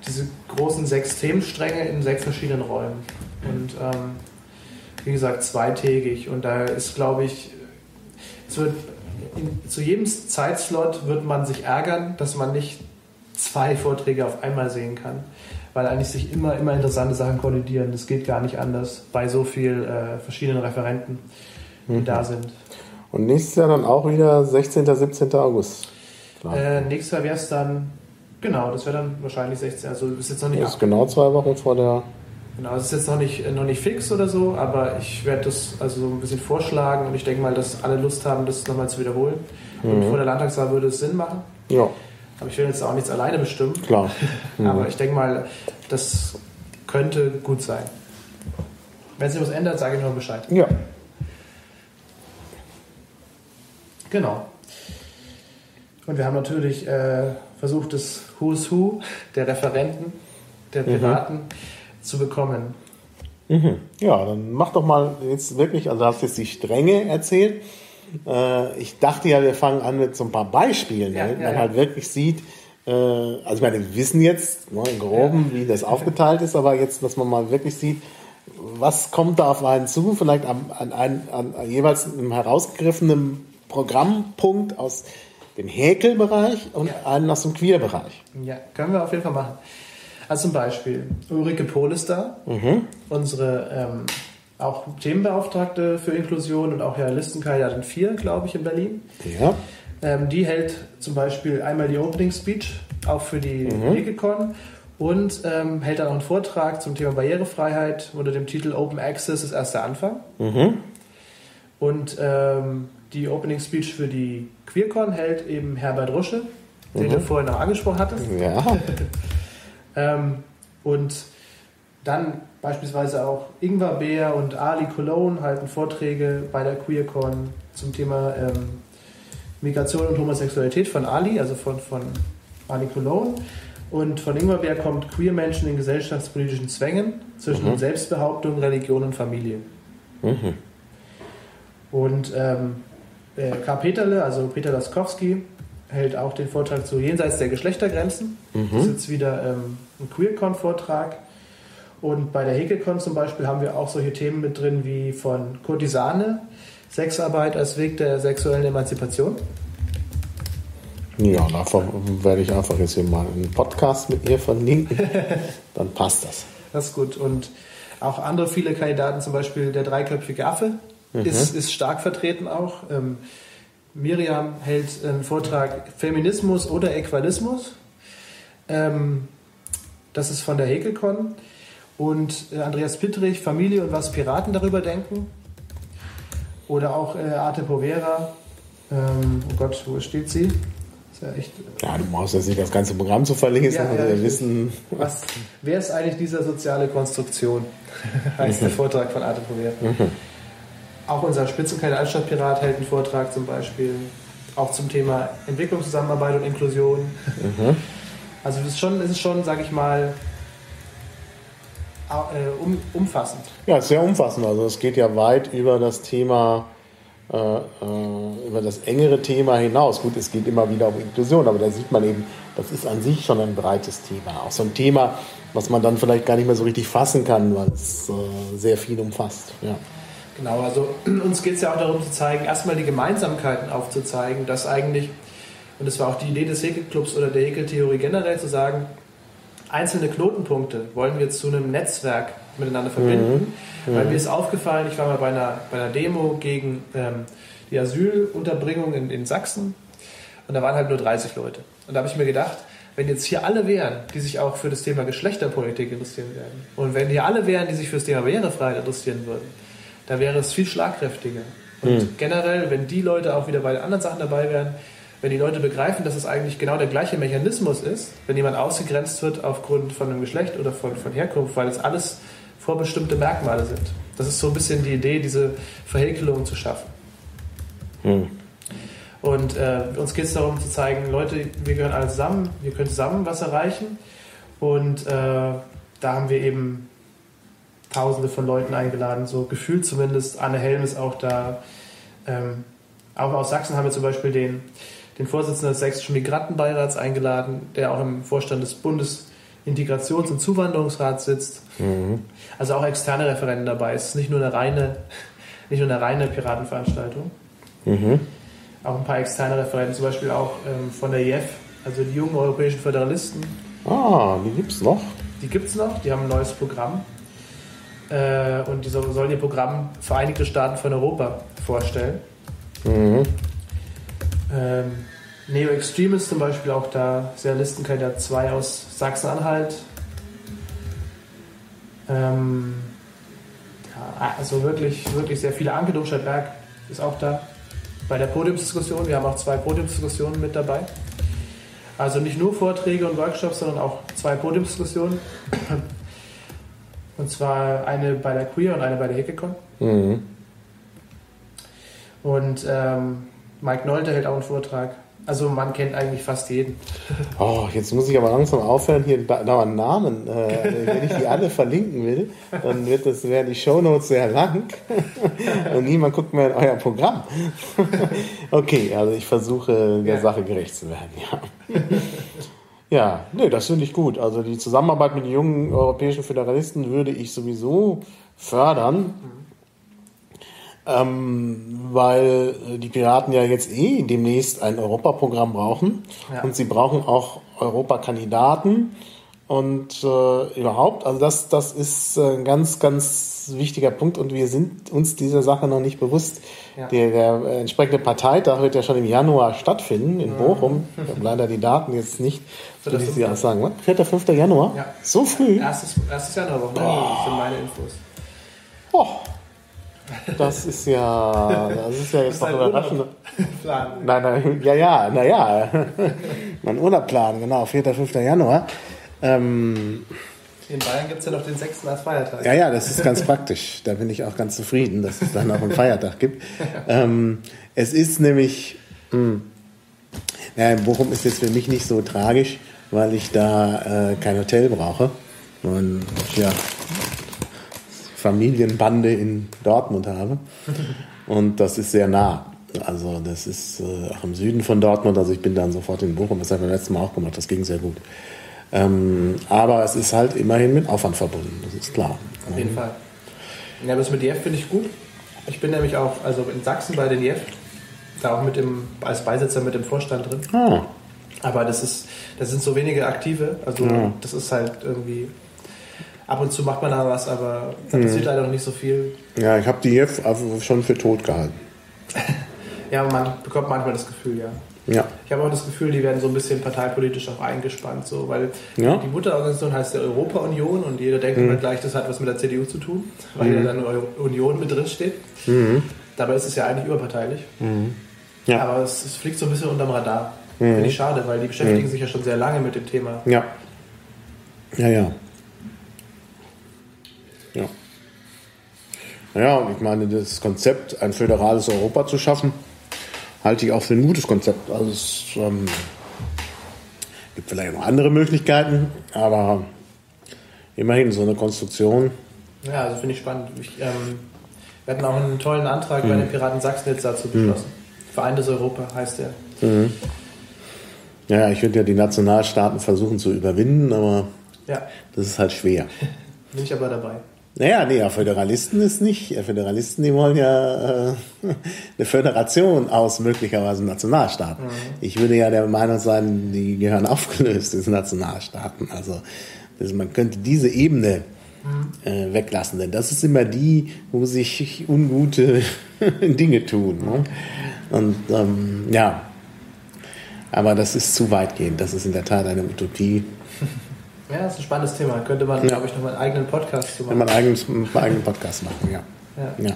Speaker 3: diese großen sechs Themenstränge in sechs verschiedenen Räumen. Und ähm, wie gesagt, zweitägig. Und da ist, glaube ich, es wird in, zu jedem Zeitslot wird man sich ärgern, dass man nicht zwei Vorträge auf einmal sehen kann. Weil eigentlich sich immer, immer interessante Sachen kollidieren. Das geht gar nicht anders bei so vielen äh, verschiedenen Referenten, die da sind.
Speaker 2: Und nächstes Jahr dann auch wieder 16. 17. August.
Speaker 3: Äh, nächstes Jahr wäre es dann, genau, das wäre dann wahrscheinlich 16. Also ist jetzt noch nicht
Speaker 2: Das ist genau zwei Wochen vor der.
Speaker 3: Genau, es ist jetzt noch nicht, noch nicht fix oder so, aber ich werde das also so ein bisschen vorschlagen und ich denke mal, dass alle Lust haben, das nochmal zu wiederholen. Und vor der Landtagswahl würde es Sinn machen.
Speaker 2: Ja,
Speaker 3: Aber ich will jetzt auch nichts alleine bestimmen.
Speaker 2: klar.
Speaker 3: Aber ich denke mal, das könnte gut sein. Wenn sich was ändert, sage ich nur Bescheid.
Speaker 2: Ja.
Speaker 3: Genau. Und wir haben natürlich äh, versucht, das Who's Who der Referenten, der Piraten zu bekommen.
Speaker 2: Mhm. Ja, dann mach doch mal jetzt wirklich, also du hast jetzt die Stränge erzählt. Äh, ich dachte ja, wir fangen an mit so ein paar Beispielen,
Speaker 3: Ja,
Speaker 2: damit
Speaker 3: ja,
Speaker 2: man
Speaker 3: ja.
Speaker 2: halt wirklich sieht, äh, also ich meine, wir wissen jetzt ne, im Groben, wie das aufgeteilt ist, aber jetzt, dass man mal wirklich sieht, was kommt da auf einen zu, vielleicht an, an, an, an jeweils einem herausgegriffenen Programmpunkt aus dem Häkelbereich und einen aus dem Queerbereich.
Speaker 3: Ja, können wir auf jeden Fall machen. Also zum Beispiel Ulrike Pohl ist da, unsere ähm, auch Themenbeauftragte für Inklusion und auch Listenkandidatin 4, glaube ich, in Berlin.
Speaker 2: Ja.
Speaker 3: Ähm, die hält zum Beispiel einmal die Opening Speech, auch für die Hegecon, und ähm, hält dann auch einen Vortrag zum Thema Barrierefreiheit unter dem Titel Open Access ist erst der Anfang. Und ähm, die Opening Speech für die QueerCon hält eben Herbert Rusche, den du vorhin auch angesprochen hattest.
Speaker 2: Ja.
Speaker 3: Ähm, und dann beispielsweise auch Ingvar Beer und Ali Cologne halten Vorträge bei der QueerCon zum Thema ähm, Migration und Homosexualität von Ali, also von, von Ali Cologne. Und von Ingvar Beer kommt Queer Menschen in gesellschaftspolitischen Zwängen zwischen Selbstbehauptung, Religion und Familie. Und ähm, der Karl Peterle, also Peter Laskowski, hält auch den Vortrag zu Jenseits der Geschlechtergrenzen. Das ist jetzt wieder ähm, ein QueerCon-Vortrag. Und bei der Hegecon zum Beispiel haben wir auch solche Themen mit drin wie von Kurtisane, Sexarbeit als Weg der sexuellen Emanzipation.
Speaker 2: Ja, davon werde ich einfach jetzt hier mal einen Podcast mit ihr verlinken. Dann passt das.
Speaker 3: Das ist gut. Und auch andere viele Kandidaten, zum Beispiel der dreiköpfige Affe, ist, ist stark vertreten auch. Ähm, Miriam hält einen Vortrag Feminismus oder Equalismus. Ähm, das ist von der Häkelcon. Und äh, Andreas Pittrich, Familie und was Piraten darüber denken. Oder auch äh, Arte Povera. Ähm, oh Gott, wo steht sie? Ist ja echt
Speaker 2: Ja, du brauchst jetzt nicht das ganze Programm zu verlinken,
Speaker 3: Ja,
Speaker 2: sondern
Speaker 3: ja,
Speaker 2: wir wissen.
Speaker 3: Was, wer ist eigentlich dieser soziale Konstruktion? heißt der Vortrag von Arte Prover. Auch unser Spitzenkandidat Altstadtpirat hält einen Vortrag zum Beispiel, auch zum Thema Entwicklungszusammenarbeit und Inklusion. Also es ist schon, es ist schon, sag ich mal, äh, um, umfassend.
Speaker 2: Ja, ist sehr umfassend. Also es geht ja weit über das Thema, äh, äh, über das engere Thema hinaus. Gut, es geht immer wieder um Inklusion, aber da sieht man eben, das ist an sich schon ein breites Thema. Auch so ein Thema, was man dann vielleicht gar nicht mehr so richtig fassen kann, weil es äh, sehr viel umfasst. Ja.
Speaker 3: Genau, also uns geht es ja auch darum zu zeigen, erstmal die Gemeinsamkeiten aufzuzeigen, dass eigentlich, und das war auch die Idee des Häkelclubs oder der Häkeltheorie generell, zu sagen, einzelne Knotenpunkte wollen wir zu einem Netzwerk miteinander verbinden. Weil mir ist aufgefallen, ich war mal bei einer, bei einer Demo gegen ähm, die Asylunterbringung in, in Sachsen und da waren halt nur 30 Leute. Und da habe ich mir gedacht, wenn jetzt hier alle wären, die sich auch für das Thema Geschlechterpolitik interessieren werden, und wenn hier alle wären, die sich für das Thema Barrierefreiheit interessieren würden, da wäre es viel schlagkräftiger. Und mhm. generell, wenn die Leute auch wieder bei den anderen Sachen dabei wären, wenn die Leute begreifen, dass es eigentlich genau der gleiche Mechanismus ist, wenn jemand ausgegrenzt wird aufgrund von einem Geschlecht oder von, von Herkunft, weil es alles vorbestimmte Merkmale sind. Das ist so ein bisschen die Idee, diese Verhäkelung zu schaffen. Mhm. Und äh, uns geht es darum zu zeigen, Leute, wir gehören alle zusammen, wir können zusammen was erreichen. Und äh, da haben wir eben Tausende von Leuten eingeladen, so gefühlt zumindest. Anne Helm ist auch da. Ähm, auch aus Sachsen haben wir zum Beispiel den, den Vorsitzenden des Sächsischen Migrantenbeirats eingeladen, der auch im Vorstand des Bundesintegrations- und Zuwanderungsrats sitzt. Mhm. Also auch externe Referenten dabei. Es ist nicht nur eine reine, nicht nur eine reine Piratenveranstaltung. Mhm auch ein paar externe Referenten, zum Beispiel auch ähm, von der IEF, also die jungen europäischen Föderalisten.
Speaker 2: Ah, die gibt es noch?
Speaker 3: Die gibt es noch, die haben ein neues Programm. Äh, und die sollen ihr Programm Vereinigte Staaten von Europa vorstellen. Mhm. Ähm, Neo Extreme ist zum Beispiel auch da, sehr Listenkandidat 2 aus Sachsen-Anhalt. Ähm, ja, also wirklich, wirklich sehr viele. Anke Domscheit-Berg ist auch da bei der Podiumsdiskussion. Wir haben auch zwei Podiumsdiskussionen mit dabei. Also nicht nur Vorträge und Workshops, sondern auch zwei Podiumsdiskussionen. Und zwar eine bei der Queer und eine bei der Hickecon. Mhm. Und ähm, Mike Nolte hält auch einen Vortrag. Also man kennt eigentlich fast jeden.
Speaker 2: Oh, jetzt muss ich aber langsam aufhören, hier dauernd Namen. Äh, wenn ich die alle verlinken will, dann wird das, werden die Shownotes sehr lang und niemand guckt mehr in euer Programm. okay, also ich versuche der ja. Sache gerecht zu werden, ja. Ja, nee, das finde ich gut. Also die Zusammenarbeit mit den jungen europäischen Föderalisten würde ich sowieso fördern. Mhm ähm, weil die Piraten ja jetzt eh demnächst ein Europaprogramm brauchen ja. und sie brauchen auch Europakandidaten und äh, überhaupt, also das, das ist ein ganz, ganz wichtiger Punkt und wir sind uns dieser Sache noch nicht bewusst. Ja. Der, der entsprechende Parteitag wird ja schon im Januar stattfinden in Bochum. Ich habe leider die Daten jetzt nicht, so wie Sie auch sagen. 4. 5. Januar? Ja. So früh?
Speaker 3: Erstes, erstes Januar, ne? Sind meine Infos.
Speaker 2: Oh. Das ist ja, das ist ja jetzt noch überraschend. Plan. Nein, nein, ja, ja, naja. mein Urlaubplan, genau, 4. 5. Januar. Ähm,
Speaker 3: in Bayern gibt es ja noch den 6. als Feiertag.
Speaker 2: Ja, ja, das ist ganz praktisch. Da bin ich auch ganz zufrieden, dass es dann auch einen Feiertag gibt. Ähm, es ist nämlich, mh, hm, naja, Bochum ist jetzt für mich nicht so tragisch, weil ich da äh, kein Hotel brauche. Und ja, Familienbande in Dortmund habe. Und das ist sehr nah. Also das ist äh, auch im Süden von Dortmund. Also ich bin dann sofort in Bochum. Das habe ich beim letzten Mal auch gemacht. Das ging sehr gut. Ähm, aber es ist halt immerhin mit Aufwand verbunden. Das ist klar.
Speaker 3: Auf jeden Fall. Ja, das mit Jeff finde ich gut. Ich bin nämlich auch also in Sachsen bei den Jeff. Da auch mit dem, als Beisitzer mit dem Vorstand drin. Ah. Aber das ist, das sind so wenige Aktive. Also ja. das ist halt irgendwie ab und zu macht man da was, aber da passiert mhm. leider noch nicht so viel.
Speaker 2: Ja, ich habe die jetzt schon für tot gehalten.
Speaker 3: ja, man bekommt manchmal das Gefühl, ja. Ja. Ich habe auch das Gefühl, die werden so ein bisschen parteipolitisch auch eingespannt, so, weil ja. die Mutterorganisation heißt ja Europa-Union und jeder denkt mhm. immer gleich, das hat was mit der CDU zu tun, weil mhm. ja dann Union mit drin steht. Mhm. Dabei ist es ja eigentlich überparteilich. Mhm. Ja. Aber es, es, fliegt so ein bisschen unterm Radar. Mhm. Finde ich schade, weil die beschäftigen mhm. sich ja schon sehr lange mit dem Thema.
Speaker 2: Ja, ja. Ja. Naja, und ich meine, das Konzept, ein föderales Europa zu schaffen, halte ich auch für ein gutes Konzept. Also es ähm, gibt vielleicht noch andere Möglichkeiten, aber immerhin so eine Konstruktion.
Speaker 3: Ja, also finde ich spannend. Ich, ähm, wir hatten auch einen tollen Antrag mhm. bei den Piraten Sachsen jetzt dazu beschlossen. Mhm. Vereintes Europa heißt der. Mhm.
Speaker 2: Ja, ich würde ja die Nationalstaaten versuchen zu überwinden, aber ja. das ist halt schwer.
Speaker 3: Bin ich aber dabei.
Speaker 2: Naja, nee, Föderalisten ist nicht. Föderalisten, die wollen ja äh, eine Föderation aus möglicherweise Nationalstaaten. Mhm. Ich würde ja der Meinung sein, die gehören aufgelöst, diese Nationalstaaten. Also das, man könnte diese Ebene mhm. äh, weglassen, denn das ist immer die, wo sich ungute Dinge tun. Ne? Und ähm, ja, Aber das ist zu weitgehend. Das ist in der Tat eine Utopie.
Speaker 3: Ja, das ist ein spannendes Thema. Könnte man, ja. glaube ich, noch mal einen eigenen Podcast
Speaker 2: zu machen. Wenn man einen eigenen, einen eigenen Podcast machen, ja. Ja. ja.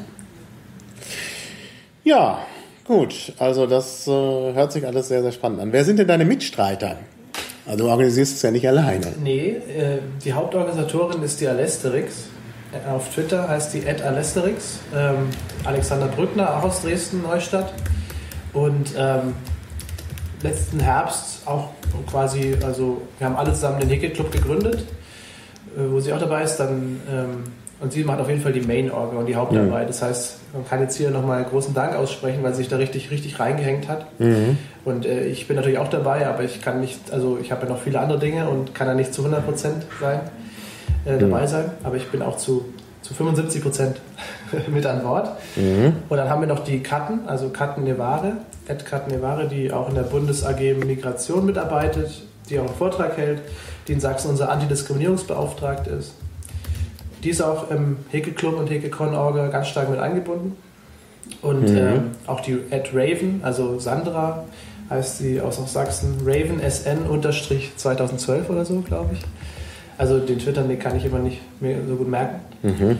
Speaker 2: ja gut. Also das äh, hört sich alles sehr, sehr spannend an. Wer sind denn deine Mitstreiter? Also du organisierst es ja nicht alleine.
Speaker 3: Nee, äh, die Hauptorganisatorin ist die Alesterix. Äh, auf Twitter heißt die Alesterix. Ähm, Alexander Brückner, auch aus Dresden-Neustadt. Und ähm, letzten Herbst auch quasi, also wir haben alle zusammen den Hickel Club gegründet, äh, wo sie auch dabei ist. Dann, ähm, und sie macht auf jeden Fall die Main-Orga und die Hauptarbeit. Mhm. Das heißt, man kann jetzt hier nochmal großen Dank aussprechen, weil sie sich da richtig, richtig reingehängt hat. Mhm. Und äh, ich bin natürlich auch dabei, aber ich kann nicht, also ich habe ja noch viele andere Dinge und kann da nicht zu 100 Prozent sein, äh, dabei mhm. sein. Aber ich bin auch zu, zu 75 Prozent mit an Bord. Mhm. Und dann haben wir noch die Katten, also Katten Nevare, Ed Katten Nevare, die auch in der Bundes AG Migration mitarbeitet, die auch einen Vortrag hält, die in Sachsen unser Antidiskriminierungsbeauftragte ist. Die ist auch im Heke Club und Heke Con Orga ganz stark mit eingebunden. Und mhm. ähm, auch die Ed Raven, also Sandra heißt sie aus Sachsen, Raven SN 2012 oder so, glaube ich. Also den Twitter den kann ich immer nicht mehr so gut merken. Mhm.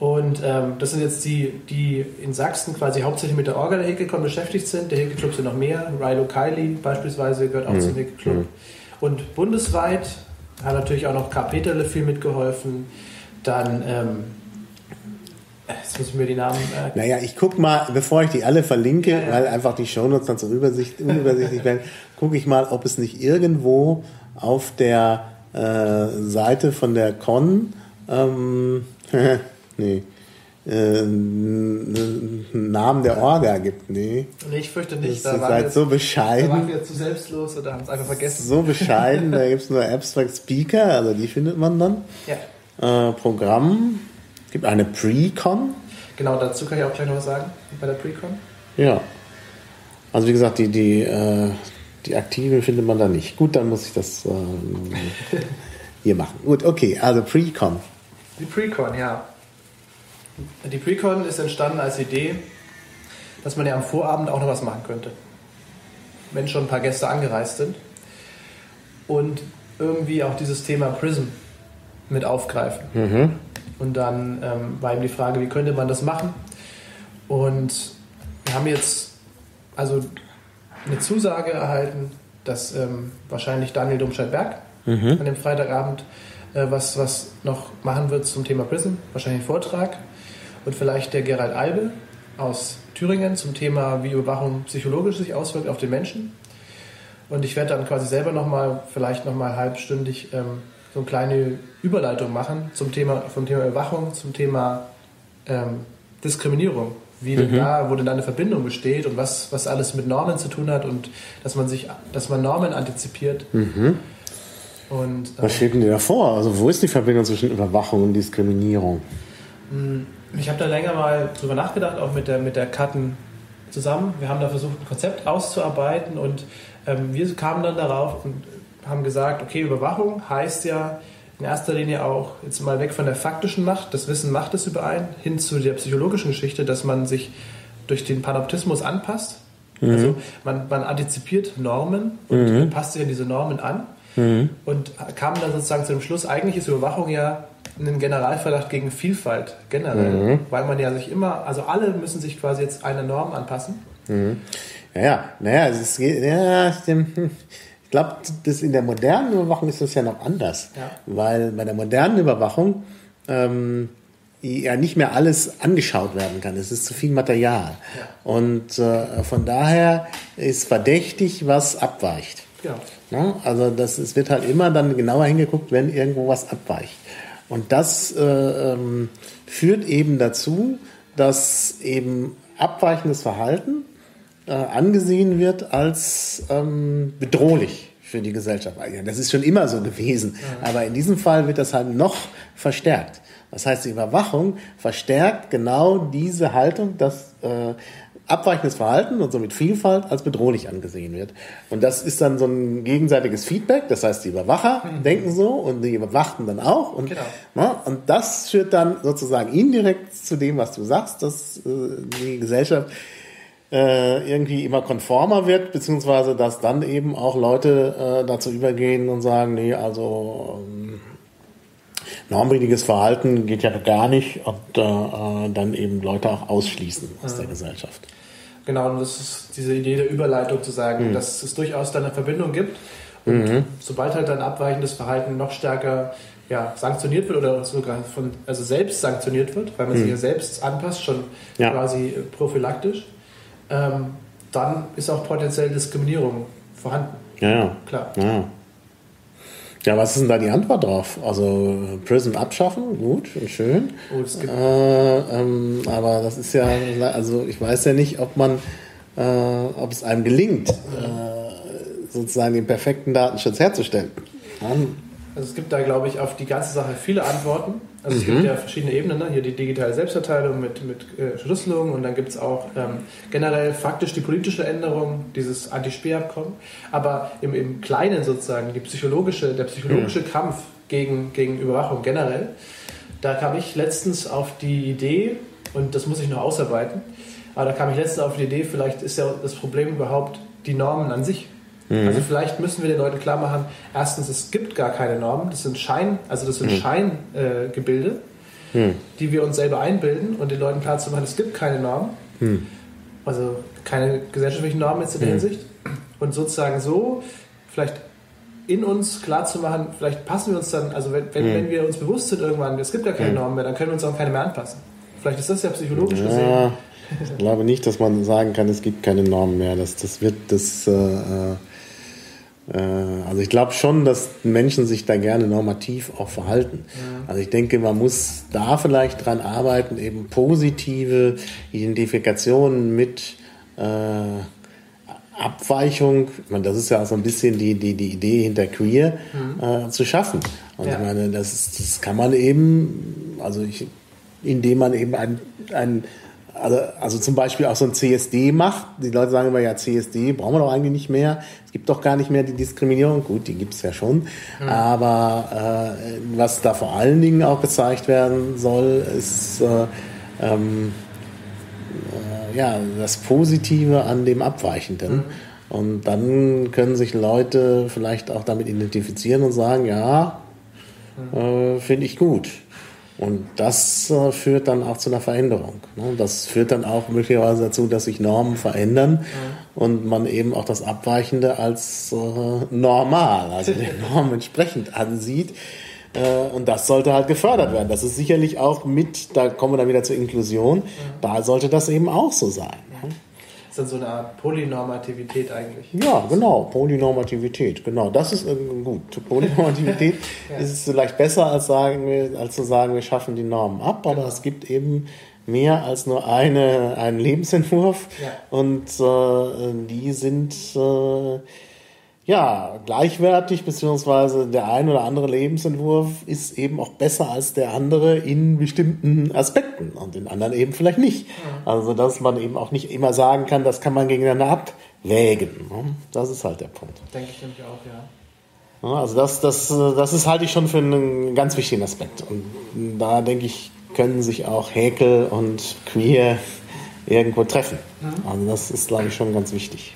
Speaker 3: Und ähm, das sind jetzt die, die in Sachsen quasi hauptsächlich mit der Orga der Hekecon beschäftigt sind. Der Heke Club sind noch mehr. Rilo Kiley beispielsweise gehört auch mhm. zum Heke Club. Mhm. Und bundesweit hat natürlich auch noch K. Peterle viel mitgeholfen. Dann, ähm, jetzt müssen wir die Namen.
Speaker 2: Äh naja, ich gucke mal, bevor ich die alle verlinke, ja, ja. weil einfach die Shownotes dann so Übersicht, unübersichtlich werden, gucke ich mal, ob es nicht irgendwo auf der äh, Seite von der Con ähm, Nee. Äh, Namen der Orga gibt, nee.
Speaker 3: Nee, ich fürchte nicht.
Speaker 2: Das da seid so bescheiden. Da
Speaker 3: waren wir zu selbstlos oder haben es einfach vergessen.
Speaker 2: So bescheiden, da gibt es nur Abstract Speaker, also die findet man dann. Ja. Äh, Programm, gibt eine Pre-Con.
Speaker 3: Genau, dazu kann ich auch gleich noch was sagen, bei der Pre-Con.
Speaker 2: Ja. Also wie gesagt, die, die, äh, die aktive findet man da nicht. Gut, dann muss ich das äh, hier machen. Gut, okay, also Pre-Con.
Speaker 3: Die Pre-Con, ja. Die Precon ist entstanden als Idee, dass man ja am Vorabend auch noch was machen könnte. Wenn schon ein paar Gäste angereist sind. Und irgendwie auch dieses Thema Prism mit aufgreifen. Mhm. Und dann ähm, war eben die Frage, wie könnte man das machen? Und wir haben jetzt also eine Zusage erhalten, dass ähm, wahrscheinlich Daniel Domscheit-Berg mhm. an dem Freitagabend äh, was, was noch machen wird zum Thema Prism, wahrscheinlich einen Vortrag und vielleicht der Gerald Albe aus Thüringen zum Thema, wie Überwachung psychologisch sich auswirkt auf den Menschen. Und ich werde dann quasi selber nochmal, vielleicht nochmal halbstündig ähm, so eine kleine Überleitung machen zum Thema, vom Thema Überwachung zum Thema ähm, Diskriminierung. Wie mhm. da, wo denn da eine Verbindung besteht und was, was alles mit Normen zu tun hat und dass man sich, dass man Normen antizipiert.
Speaker 2: Mhm. Und, was äh, steht denn dir da vor? Also wo ist die Verbindung zwischen Überwachung und Diskriminierung?
Speaker 3: Ich habe da länger mal drüber nachgedacht, auch mit der, mit der Karten zusammen. Wir haben da versucht, ein Konzept auszuarbeiten und ähm, wir kamen dann darauf und haben gesagt, okay, Überwachung heißt ja in erster Linie auch, jetzt mal weg von der faktischen Macht, das Wissen macht es überein, hin zu der psychologischen Geschichte, dass man sich durch den Panoptismus anpasst. Mhm. Also man, man antizipiert Normen und mhm. passt sich an diese Normen an. Mhm. Und kam dann sozusagen zu dem Schluss, eigentlich ist Überwachung ja einen Generalverdacht gegen Vielfalt generell, mhm. weil man ja sich immer, also alle müssen sich quasi jetzt einer Norm anpassen.
Speaker 2: Mhm. Ja, ja, naja, es geht, ja, ich glaube, das in der modernen Überwachung ist das ja noch anders, ja. weil bei der modernen Überwachung ähm, ja nicht mehr alles angeschaut werden kann. Es ist zu viel Material. Ja. Und äh, von daher ist verdächtig, was abweicht. Ja. Ne? Also das, es wird halt immer dann genauer hingeguckt, wenn irgendwo was abweicht. Und das äh, ähm, führt eben dazu, dass eben abweichendes Verhalten äh, angesehen wird als ähm, bedrohlich für die Gesellschaft. Das ist schon immer so gewesen, aber in diesem Fall wird das halt noch verstärkt. Das heißt, die Überwachung verstärkt genau diese Haltung, dass äh, abweichendes Verhalten und somit Vielfalt als bedrohlich angesehen wird. Und das ist dann so ein gegenseitiges Feedback. Das heißt, die Überwacher mhm. denken so und die Überwachten dann auch. Und, genau. na, ne, und das führt dann sozusagen indirekt zu dem, was du sagst, dass äh, die Gesellschaft äh, irgendwie immer konformer wird, beziehungsweise dass dann eben auch Leute äh, dazu übergehen und sagen, nee, also ähm, normwidriges Verhalten geht ja gar nicht und äh, dann eben Leute auch ausschließen aus ja. der Gesellschaft.
Speaker 3: Genau, und das ist diese Idee der Überleitung zu sagen, mhm. dass es durchaus dann eine Verbindung gibt. Und mhm. sobald halt dann abweichendes Verhalten noch stärker ja, sanktioniert wird oder sogar von, also selbst sanktioniert wird, weil man mhm. sich ja selbst anpasst, schon ja. quasi prophylaktisch, ähm, dann ist auch potenziell Diskriminierung vorhanden.
Speaker 2: Ja, ja. Klar. Ja. Ja, was ist denn da die Antwort drauf? Also Prison abschaffen, gut und schön. Oh, äh, ähm, aber das ist ja, also ich weiß ja nicht, ob man, äh, ob es einem gelingt, äh, sozusagen den perfekten Datenschutz herzustellen.
Speaker 3: Also es gibt da, glaube ich, auf die ganze Sache viele Antworten. Also es mhm. gibt ja verschiedene Ebenen, ne? hier die digitale Selbstverteilung mit, mit äh, Verschlüsselung und dann gibt es auch ähm, generell faktisch die politische Änderung, dieses Anti-Sperr-Abkommen. Aber im, im Kleinen sozusagen, die psychologische, der psychologische mhm. Kampf gegen, gegen Überwachung generell, da kam ich letztens auf die Idee, und das muss ich noch ausarbeiten, aber da kam ich letztens auf die Idee, vielleicht ist ja das Problem überhaupt die Normen an sich. Mhm. Also vielleicht müssen wir den Leuten klar machen, erstens, es gibt gar keine Normen, das sind Schein, also das sind mhm. Scheingebilde, äh, mhm. die wir uns selber einbilden und den Leuten klar zu machen, es gibt keine Normen. Mhm. Also keine gesellschaftlichen Normen jetzt in der mhm. Hinsicht. Und sozusagen so vielleicht in uns klar zu machen, vielleicht passen wir uns dann, also wenn, wenn, mhm. wenn wir uns bewusst sind irgendwann, es gibt gar keine Normen mehr, dann können wir uns auch keine mehr anpassen. Vielleicht ist das ja psychologisch ja. gesehen.
Speaker 2: Ich glaube nicht, dass man sagen kann, es gibt keine Normen mehr. Das, das wird das äh, äh äh, also ich glaube schon, dass Menschen sich da gerne normativ auch verhalten. Ja. Also ich denke, man muss da vielleicht dran arbeiten, eben positive Identifikationen mit äh, Abweichung, ich meine, das ist ja auch so ein bisschen die, die, die Idee hinter Queer, mhm. äh, zu schaffen. Und ja. ich meine, das, ist, das kann man eben, also ich, indem man eben ein, ein also, also zum Beispiel auch so ein CSD macht. Die Leute sagen immer, ja, CSD brauchen wir doch eigentlich nicht mehr. Es gibt doch gar nicht mehr die Diskriminierung. Gut, die gibt es ja schon. Mhm. Aber äh, was da vor allen Dingen auch gezeigt werden soll, ist äh, ähm, äh, ja, das Positive an dem Abweichenden. Mhm. Und dann können sich Leute vielleicht auch damit identifizieren und sagen, ja, mhm. finde ich gut. Und das äh, führt dann auch zu einer Veränderung. Ne? Das führt dann auch möglicherweise dazu, dass sich Normen verändern ja. und man eben auch das Abweichende als äh, normal, also den Normen entsprechend ansieht. Äh, und das sollte halt gefördert werden. Das ist sicherlich auch mit, da kommen wir dann wieder zur Inklusion, ja. da sollte das eben auch so sein. Ne?
Speaker 3: Ist dann so eine Art Polynormativität eigentlich.
Speaker 2: Ja, genau, Polynormativität, genau. Das ist äh, gut. Polynormativität ja. ist vielleicht besser als, sagen wir, als zu sagen, wir schaffen die Normen ab, aber genau. es gibt eben mehr als nur eine, einen Lebensentwurf ja. und äh, die sind äh, ja, gleichwertig, beziehungsweise der ein oder andere Lebensentwurf ist eben auch besser als der andere in bestimmten Aspekten und in anderen eben vielleicht nicht. Mhm. Also, dass man eben auch nicht immer sagen kann, das kann man gegeneinander abwägen. Ne? Das ist halt der Punkt.
Speaker 3: Denke ich nämlich auch, ja.
Speaker 2: Also das, das, das ist halte ich schon für einen ganz wichtigen Aspekt. Und da denke ich, können sich auch Häkel und Queer irgendwo treffen. Mhm. Also das ist, glaube ich, schon ganz wichtig.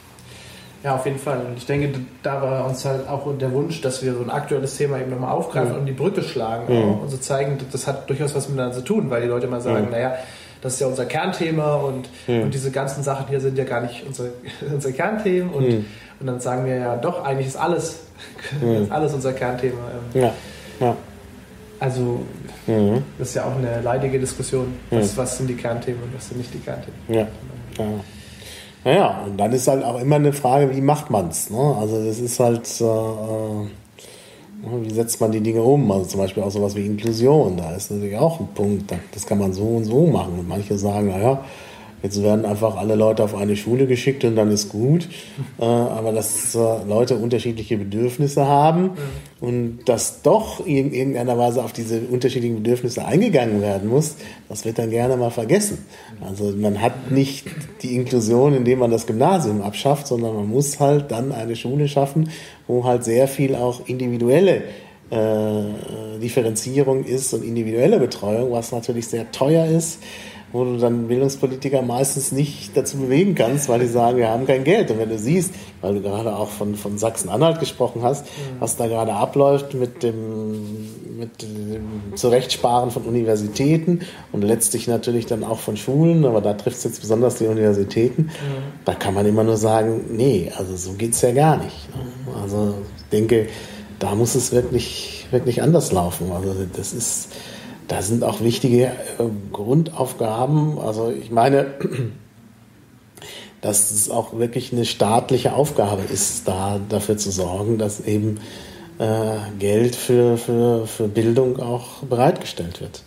Speaker 3: Ja, auf jeden Fall. Und ich denke, da war uns halt auch der Wunsch, dass wir so ein aktuelles Thema eben nochmal aufgreifen mhm. und die Brücke schlagen mhm. und so zeigen, das hat durchaus was miteinander zu tun, weil die Leute immer sagen, mhm. naja, das ist ja unser Kernthema und, mhm. und diese ganzen Sachen hier sind ja gar nicht unsere, unsere Kernthemen und, mhm. und dann sagen wir ja doch, eigentlich ist alles, mhm. ist alles unser Kernthema. Ähm. Ja. ja. Also das ist ja auch eine leidige Diskussion, was, was sind die Kernthemen und was sind nicht die Kernthemen. Ja. ja.
Speaker 2: Naja, und dann ist halt auch immer eine Frage, wie macht man es? Ne? Also das ist halt, äh, äh, wie setzt man die Dinge um? Also zum Beispiel auch sowas wie Inklusion, da ist natürlich auch ein Punkt, das kann man so und so machen. Und manche sagen, naja, Jetzt werden einfach alle Leute auf eine Schule geschickt und dann ist gut. Äh, aber dass äh, Leute unterschiedliche Bedürfnisse haben und dass doch in irgendeiner Weise auf diese unterschiedlichen Bedürfnisse eingegangen werden muss, das wird dann gerne mal vergessen. Also man hat nicht die Inklusion, indem man das Gymnasium abschafft, sondern man muss halt dann eine Schule schaffen, wo halt sehr viel auch individuelle äh, Differenzierung ist und individuelle Betreuung, was natürlich sehr teuer ist wo du dann Bildungspolitiker meistens nicht dazu bewegen kannst, weil die sagen, wir haben kein Geld. Und wenn du siehst, weil du gerade auch von, von Sachsen-Anhalt gesprochen hast, mhm. was da gerade abläuft mit dem, mit dem Zurechtsparen von Universitäten und letztlich natürlich dann auch von Schulen, aber da trifft es jetzt besonders die Universitäten, mhm. da kann man immer nur sagen, nee, also so geht es ja gar nicht. Ne? Also ich denke, da muss es wirklich, wirklich anders laufen. Also das ist, da sind auch wichtige äh, Grundaufgaben. Also ich meine, dass es auch wirklich eine staatliche Aufgabe ist, da dafür zu sorgen, dass eben äh, Geld für, für, für Bildung auch bereitgestellt wird.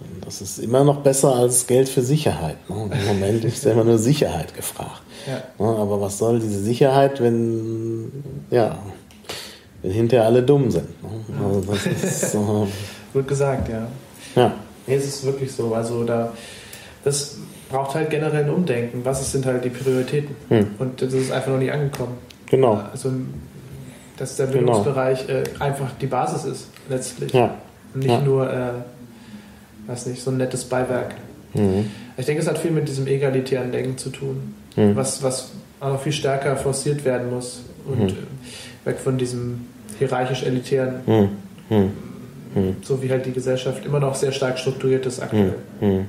Speaker 2: Und das ist immer noch besser als Geld für Sicherheit. Ne? Im Moment ist ja immer nur Sicherheit gefragt. Ja. Ne? Aber was soll diese Sicherheit, wenn, ja, wenn hinterher alle dumm sind? Ne? Also das
Speaker 3: ist, so, Gut gesagt, ja. Ja. Nee, es ist wirklich so. Also da, das braucht halt generell ein Umdenken. Was sind halt die Prioritäten? Hm. Und das ist einfach noch nicht angekommen.
Speaker 2: Genau.
Speaker 3: Also, dass der. Bildungsbereich genau. äh, einfach die Basis ist, letztlich. Ja. Und nicht ja. nur, äh, weiß nicht, so ein nettes Beiwerk. Mhm. Ich denke, es hat viel mit diesem egalitären Denken zu tun, mhm. was, was auch noch viel stärker forciert werden muss und mhm. weg von diesem hierarchisch-elitären mhm. Mhm. Hm. So wie halt die Gesellschaft immer noch sehr stark strukturiert ist aktuell. Hm. Hm.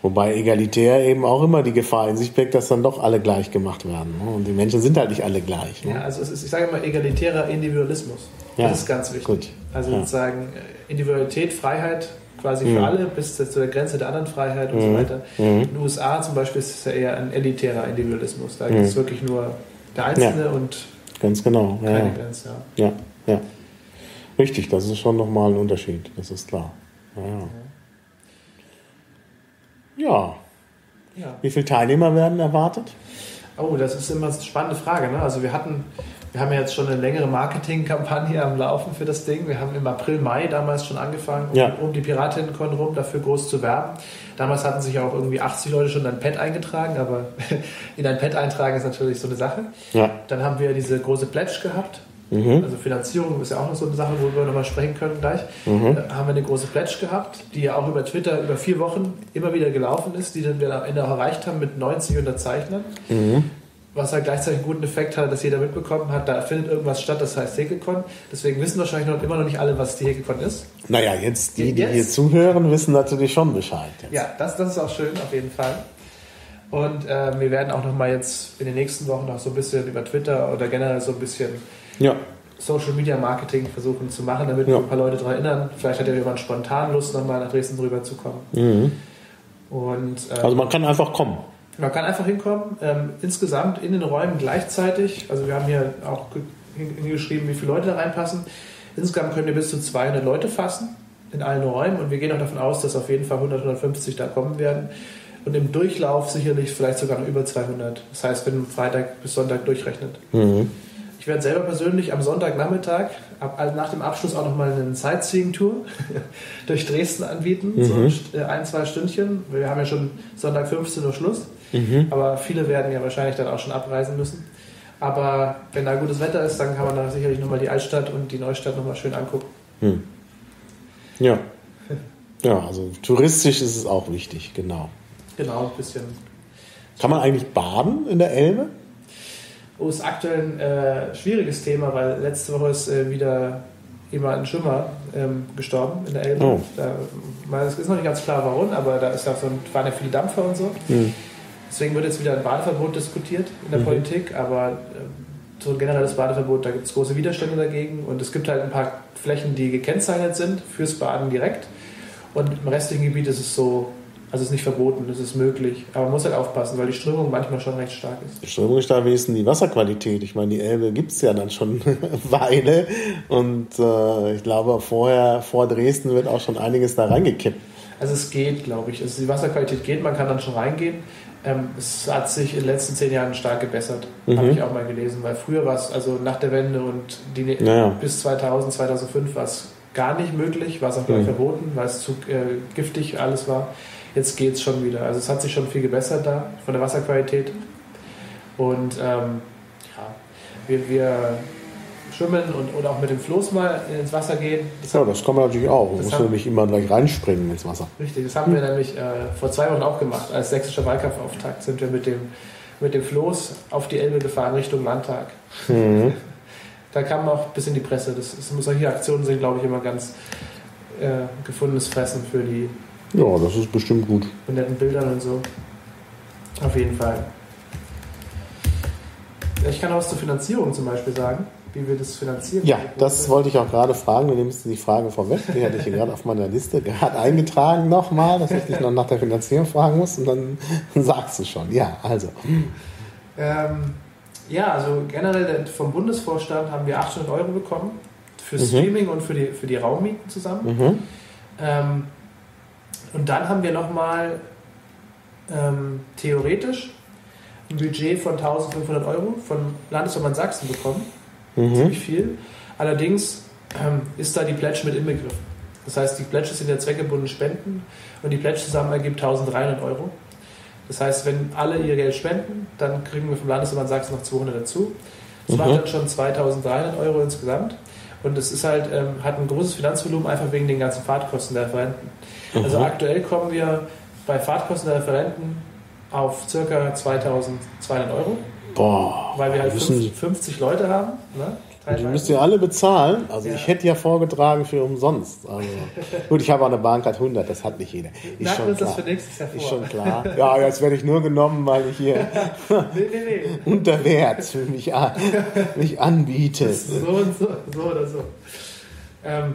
Speaker 2: Wobei egalitär eben auch immer die Gefahr in sich birgt, dass dann doch alle gleich gemacht werden. Ne? Und die Menschen sind halt nicht alle gleich.
Speaker 3: Ne? Ja, also ist, ich sage immer egalitärer Individualismus. Ja. Das ist ganz wichtig. Gut. Also ja. sozusagen äh, Individualität, Freiheit quasi mhm. für alle bis zu der Grenze der anderen Freiheit und mhm. so weiter. Mhm. In den USA zum Beispiel ist es ja eher ein elitärer Individualismus. Da gibt es mhm. wirklich nur der Einzelne ja. und
Speaker 2: ganz genau.
Speaker 3: keine ja. Grenze.
Speaker 2: Ja. Richtig, das ist schon nochmal ein Unterschied, das ist klar. Ja. ja. ja. Wie viele Teilnehmer werden erwartet?
Speaker 3: Oh, das ist immer eine spannende Frage. Ne? Also wir hatten, wir haben ja jetzt schon eine längere Marketingkampagne am Laufen für das Ding. Wir haben im April, Mai damals schon angefangen, ja. um, um die Piratinnen-Con rum dafür groß zu werben. Damals hatten sich auch irgendwie 80 Leute schon in ein Pad eingetragen, aber in ein Pad eintragen ist natürlich so eine Sache. Ja. Dann haben wir diese große Pledge gehabt, Mhm. Also Finanzierung ist ja auch noch so eine Sache, worüber wir nochmal sprechen können gleich. Mhm. Da haben wir eine große Pledge gehabt, die ja auch über Twitter über vier Wochen immer wieder gelaufen ist, die dann wir am Ende auch erreicht haben mit 90 Unterzeichnern. Mhm. Was halt gleichzeitig einen guten Effekt hat, dass jeder mitbekommen hat, da findet irgendwas statt, das heißt Hekekon. Deswegen wissen wahrscheinlich noch immer noch nicht alle, was die Hekekon ist.
Speaker 2: Naja, jetzt die, die jetzt? hier zuhören, wissen natürlich schon Bescheid.
Speaker 3: Jetzt. Ja, das, das ist auch schön, auf jeden Fall. Und äh, wir werden auch noch mal jetzt in den nächsten Wochen noch so ein bisschen über Twitter oder generell so ein bisschen ja. Social Media Marketing versuchen zu machen, damit ja. wir ein paar Leute daran erinnern. Vielleicht hat ja jemand spontan Lust, nochmal nach Dresden drüber zu kommen. Mhm.
Speaker 2: Und, ähm, also man kann einfach kommen.
Speaker 3: Man kann einfach hinkommen. Ähm, insgesamt in den Räumen gleichzeitig. Also wir haben hier auch hingeschrieben, wie viele Leute da reinpassen. Insgesamt können wir bis zu 200 Leute fassen in allen Räumen und wir gehen auch davon aus, dass auf jeden Fall 100, 150 da kommen werden. Und im Durchlauf sicherlich vielleicht sogar noch über 200. Das heißt, wenn Freitag bis Sonntag durchrechnet. Mhm. Ich werde selber persönlich am Sonntagnachmittag ab, also nach dem Abschluss auch nochmal eine Sightseeing-Tour durch Dresden anbieten, mhm. so äh, ein, zwei Stündchen. Wir haben ja schon Sonntag 15 Uhr Schluss, mhm. aber viele werden ja wahrscheinlich dann auch schon abreisen müssen. Aber wenn da gutes Wetter ist, dann kann man da sicherlich nochmal die Altstadt und die Neustadt nochmal schön angucken. Mhm.
Speaker 2: Ja. Ja, also touristisch ist es auch wichtig, genau.
Speaker 3: Genau, ein bisschen.
Speaker 2: Kann man eigentlich baden in der Elbe?
Speaker 3: Oh, ist aktuell ein äh, schwieriges Thema, weil letzte Woche ist äh, wieder jemand ein Schwimmer ähm, gestorben in der Elbe. Oh. Da, ist noch nicht ganz klar, warum, aber da ist auch so ein, waren ja viele Dampfer und so. Mhm. Deswegen wird jetzt wieder ein Badeverbot diskutiert in der mhm. Politik, aber äh, so ein generelles Badeverbot, da gibt es große Widerstände dagegen und es gibt halt ein paar Flächen, die gekennzeichnet sind fürs Baden direkt. Und im restlichen Gebiet ist es so, also es ist nicht verboten, es ist möglich. Aber man muss halt aufpassen, weil die Strömung manchmal schon recht stark ist.
Speaker 2: Die Strömung ist ist denn die Wasserqualität? Ich meine, die Elbe gibt es ja dann schon eine Weile. Und äh, ich glaube, vorher, vor Dresden wird auch schon einiges da reingekippt.
Speaker 3: Also es geht, glaube ich. Also die Wasserqualität geht, man kann dann schon reingehen. Ähm, es hat sich in den letzten zehn Jahren stark gebessert, mhm. habe ich auch mal gelesen. Weil früher war es, also nach der Wende und die, naja. bis 2000, 2005 war es gar nicht möglich, war es auch gleich mhm. verboten, weil es zu äh, giftig alles war. Jetzt geht es schon wieder. Also es hat sich schon viel gebessert da von der Wasserqualität. Und ähm, ja, wir, wir schwimmen und, oder auch mit dem Floß mal ins Wasser gehen.
Speaker 2: Das ja, das kann man natürlich auch. Man muss
Speaker 3: haben,
Speaker 2: nämlich immer gleich reinspringen ins Wasser.
Speaker 3: Richtig, das haben wir nämlich äh, vor zwei Wochen auch gemacht. Als sächsischer Wahlkampfauftakt sind wir mit dem, mit dem Floß auf die Elbe gefahren Richtung Landtag. Mhm. da kam auch bis in die Presse. Das, das solche Aktionen sind, glaube ich, immer ganz äh, gefundenes Fressen für die.
Speaker 2: Ja, das ist bestimmt gut.
Speaker 3: Mit netten Bildern und so. Auf jeden Fall. Ich kann auch was zur Finanzierung zum Beispiel sagen, wie wir das finanzieren.
Speaker 2: Ja, das wollte ich auch gerade fragen. Du nimmst die Frage vorweg. Die hatte ich hier gerade auf meiner Liste gerade eingetragen nochmal, dass ich dich noch nach der Finanzierung fragen muss und dann sagst du schon. Ja, also.
Speaker 3: Ähm, ja, also generell vom Bundesvorstand haben wir 800 Euro bekommen für mhm. Streaming und für die, für die Raummieten zusammen. Mhm. Ähm, und dann haben wir nochmal ähm, theoretisch ein Budget von 1500 Euro von Landesverband Sachsen bekommen. Mhm. Ziemlich viel. Allerdings ähm, ist da die Pledge mit inbegriffen. Das heißt, die Pledge sind ja zweckgebundene Spenden und die Pledge zusammen ergibt 1300 Euro. Das heißt, wenn alle ihr Geld spenden, dann kriegen wir vom Landesverband Sachsen noch 200 dazu. Das mhm. macht dann schon 2300 Euro insgesamt. Und es ist halt, ähm, hat ein großes Finanzvolumen einfach wegen den ganzen Fahrtkosten der Referenten. Also mhm. Also aktuell kommen wir bei Fahrtkosten der Referenten auf ca. 2200 Euro.
Speaker 2: Boah.
Speaker 3: Weil wir halt 50, 50 Leute haben. Ne?
Speaker 2: Die müsst ihr alle bezahlen. Also ja. ich hätte ja vorgetragen für umsonst. Also, gut, ich habe auch eine Bahncard 100, das hat nicht jeder.
Speaker 3: Ist schon klar. das für nächstes Jahr vor.
Speaker 2: Ist schon klar. Ja, jetzt werde ich nur genommen, weil ich hier nee, nee, nee. unter Wert mich, an, mich anbiete.
Speaker 3: So und so, so oder so. Ähm,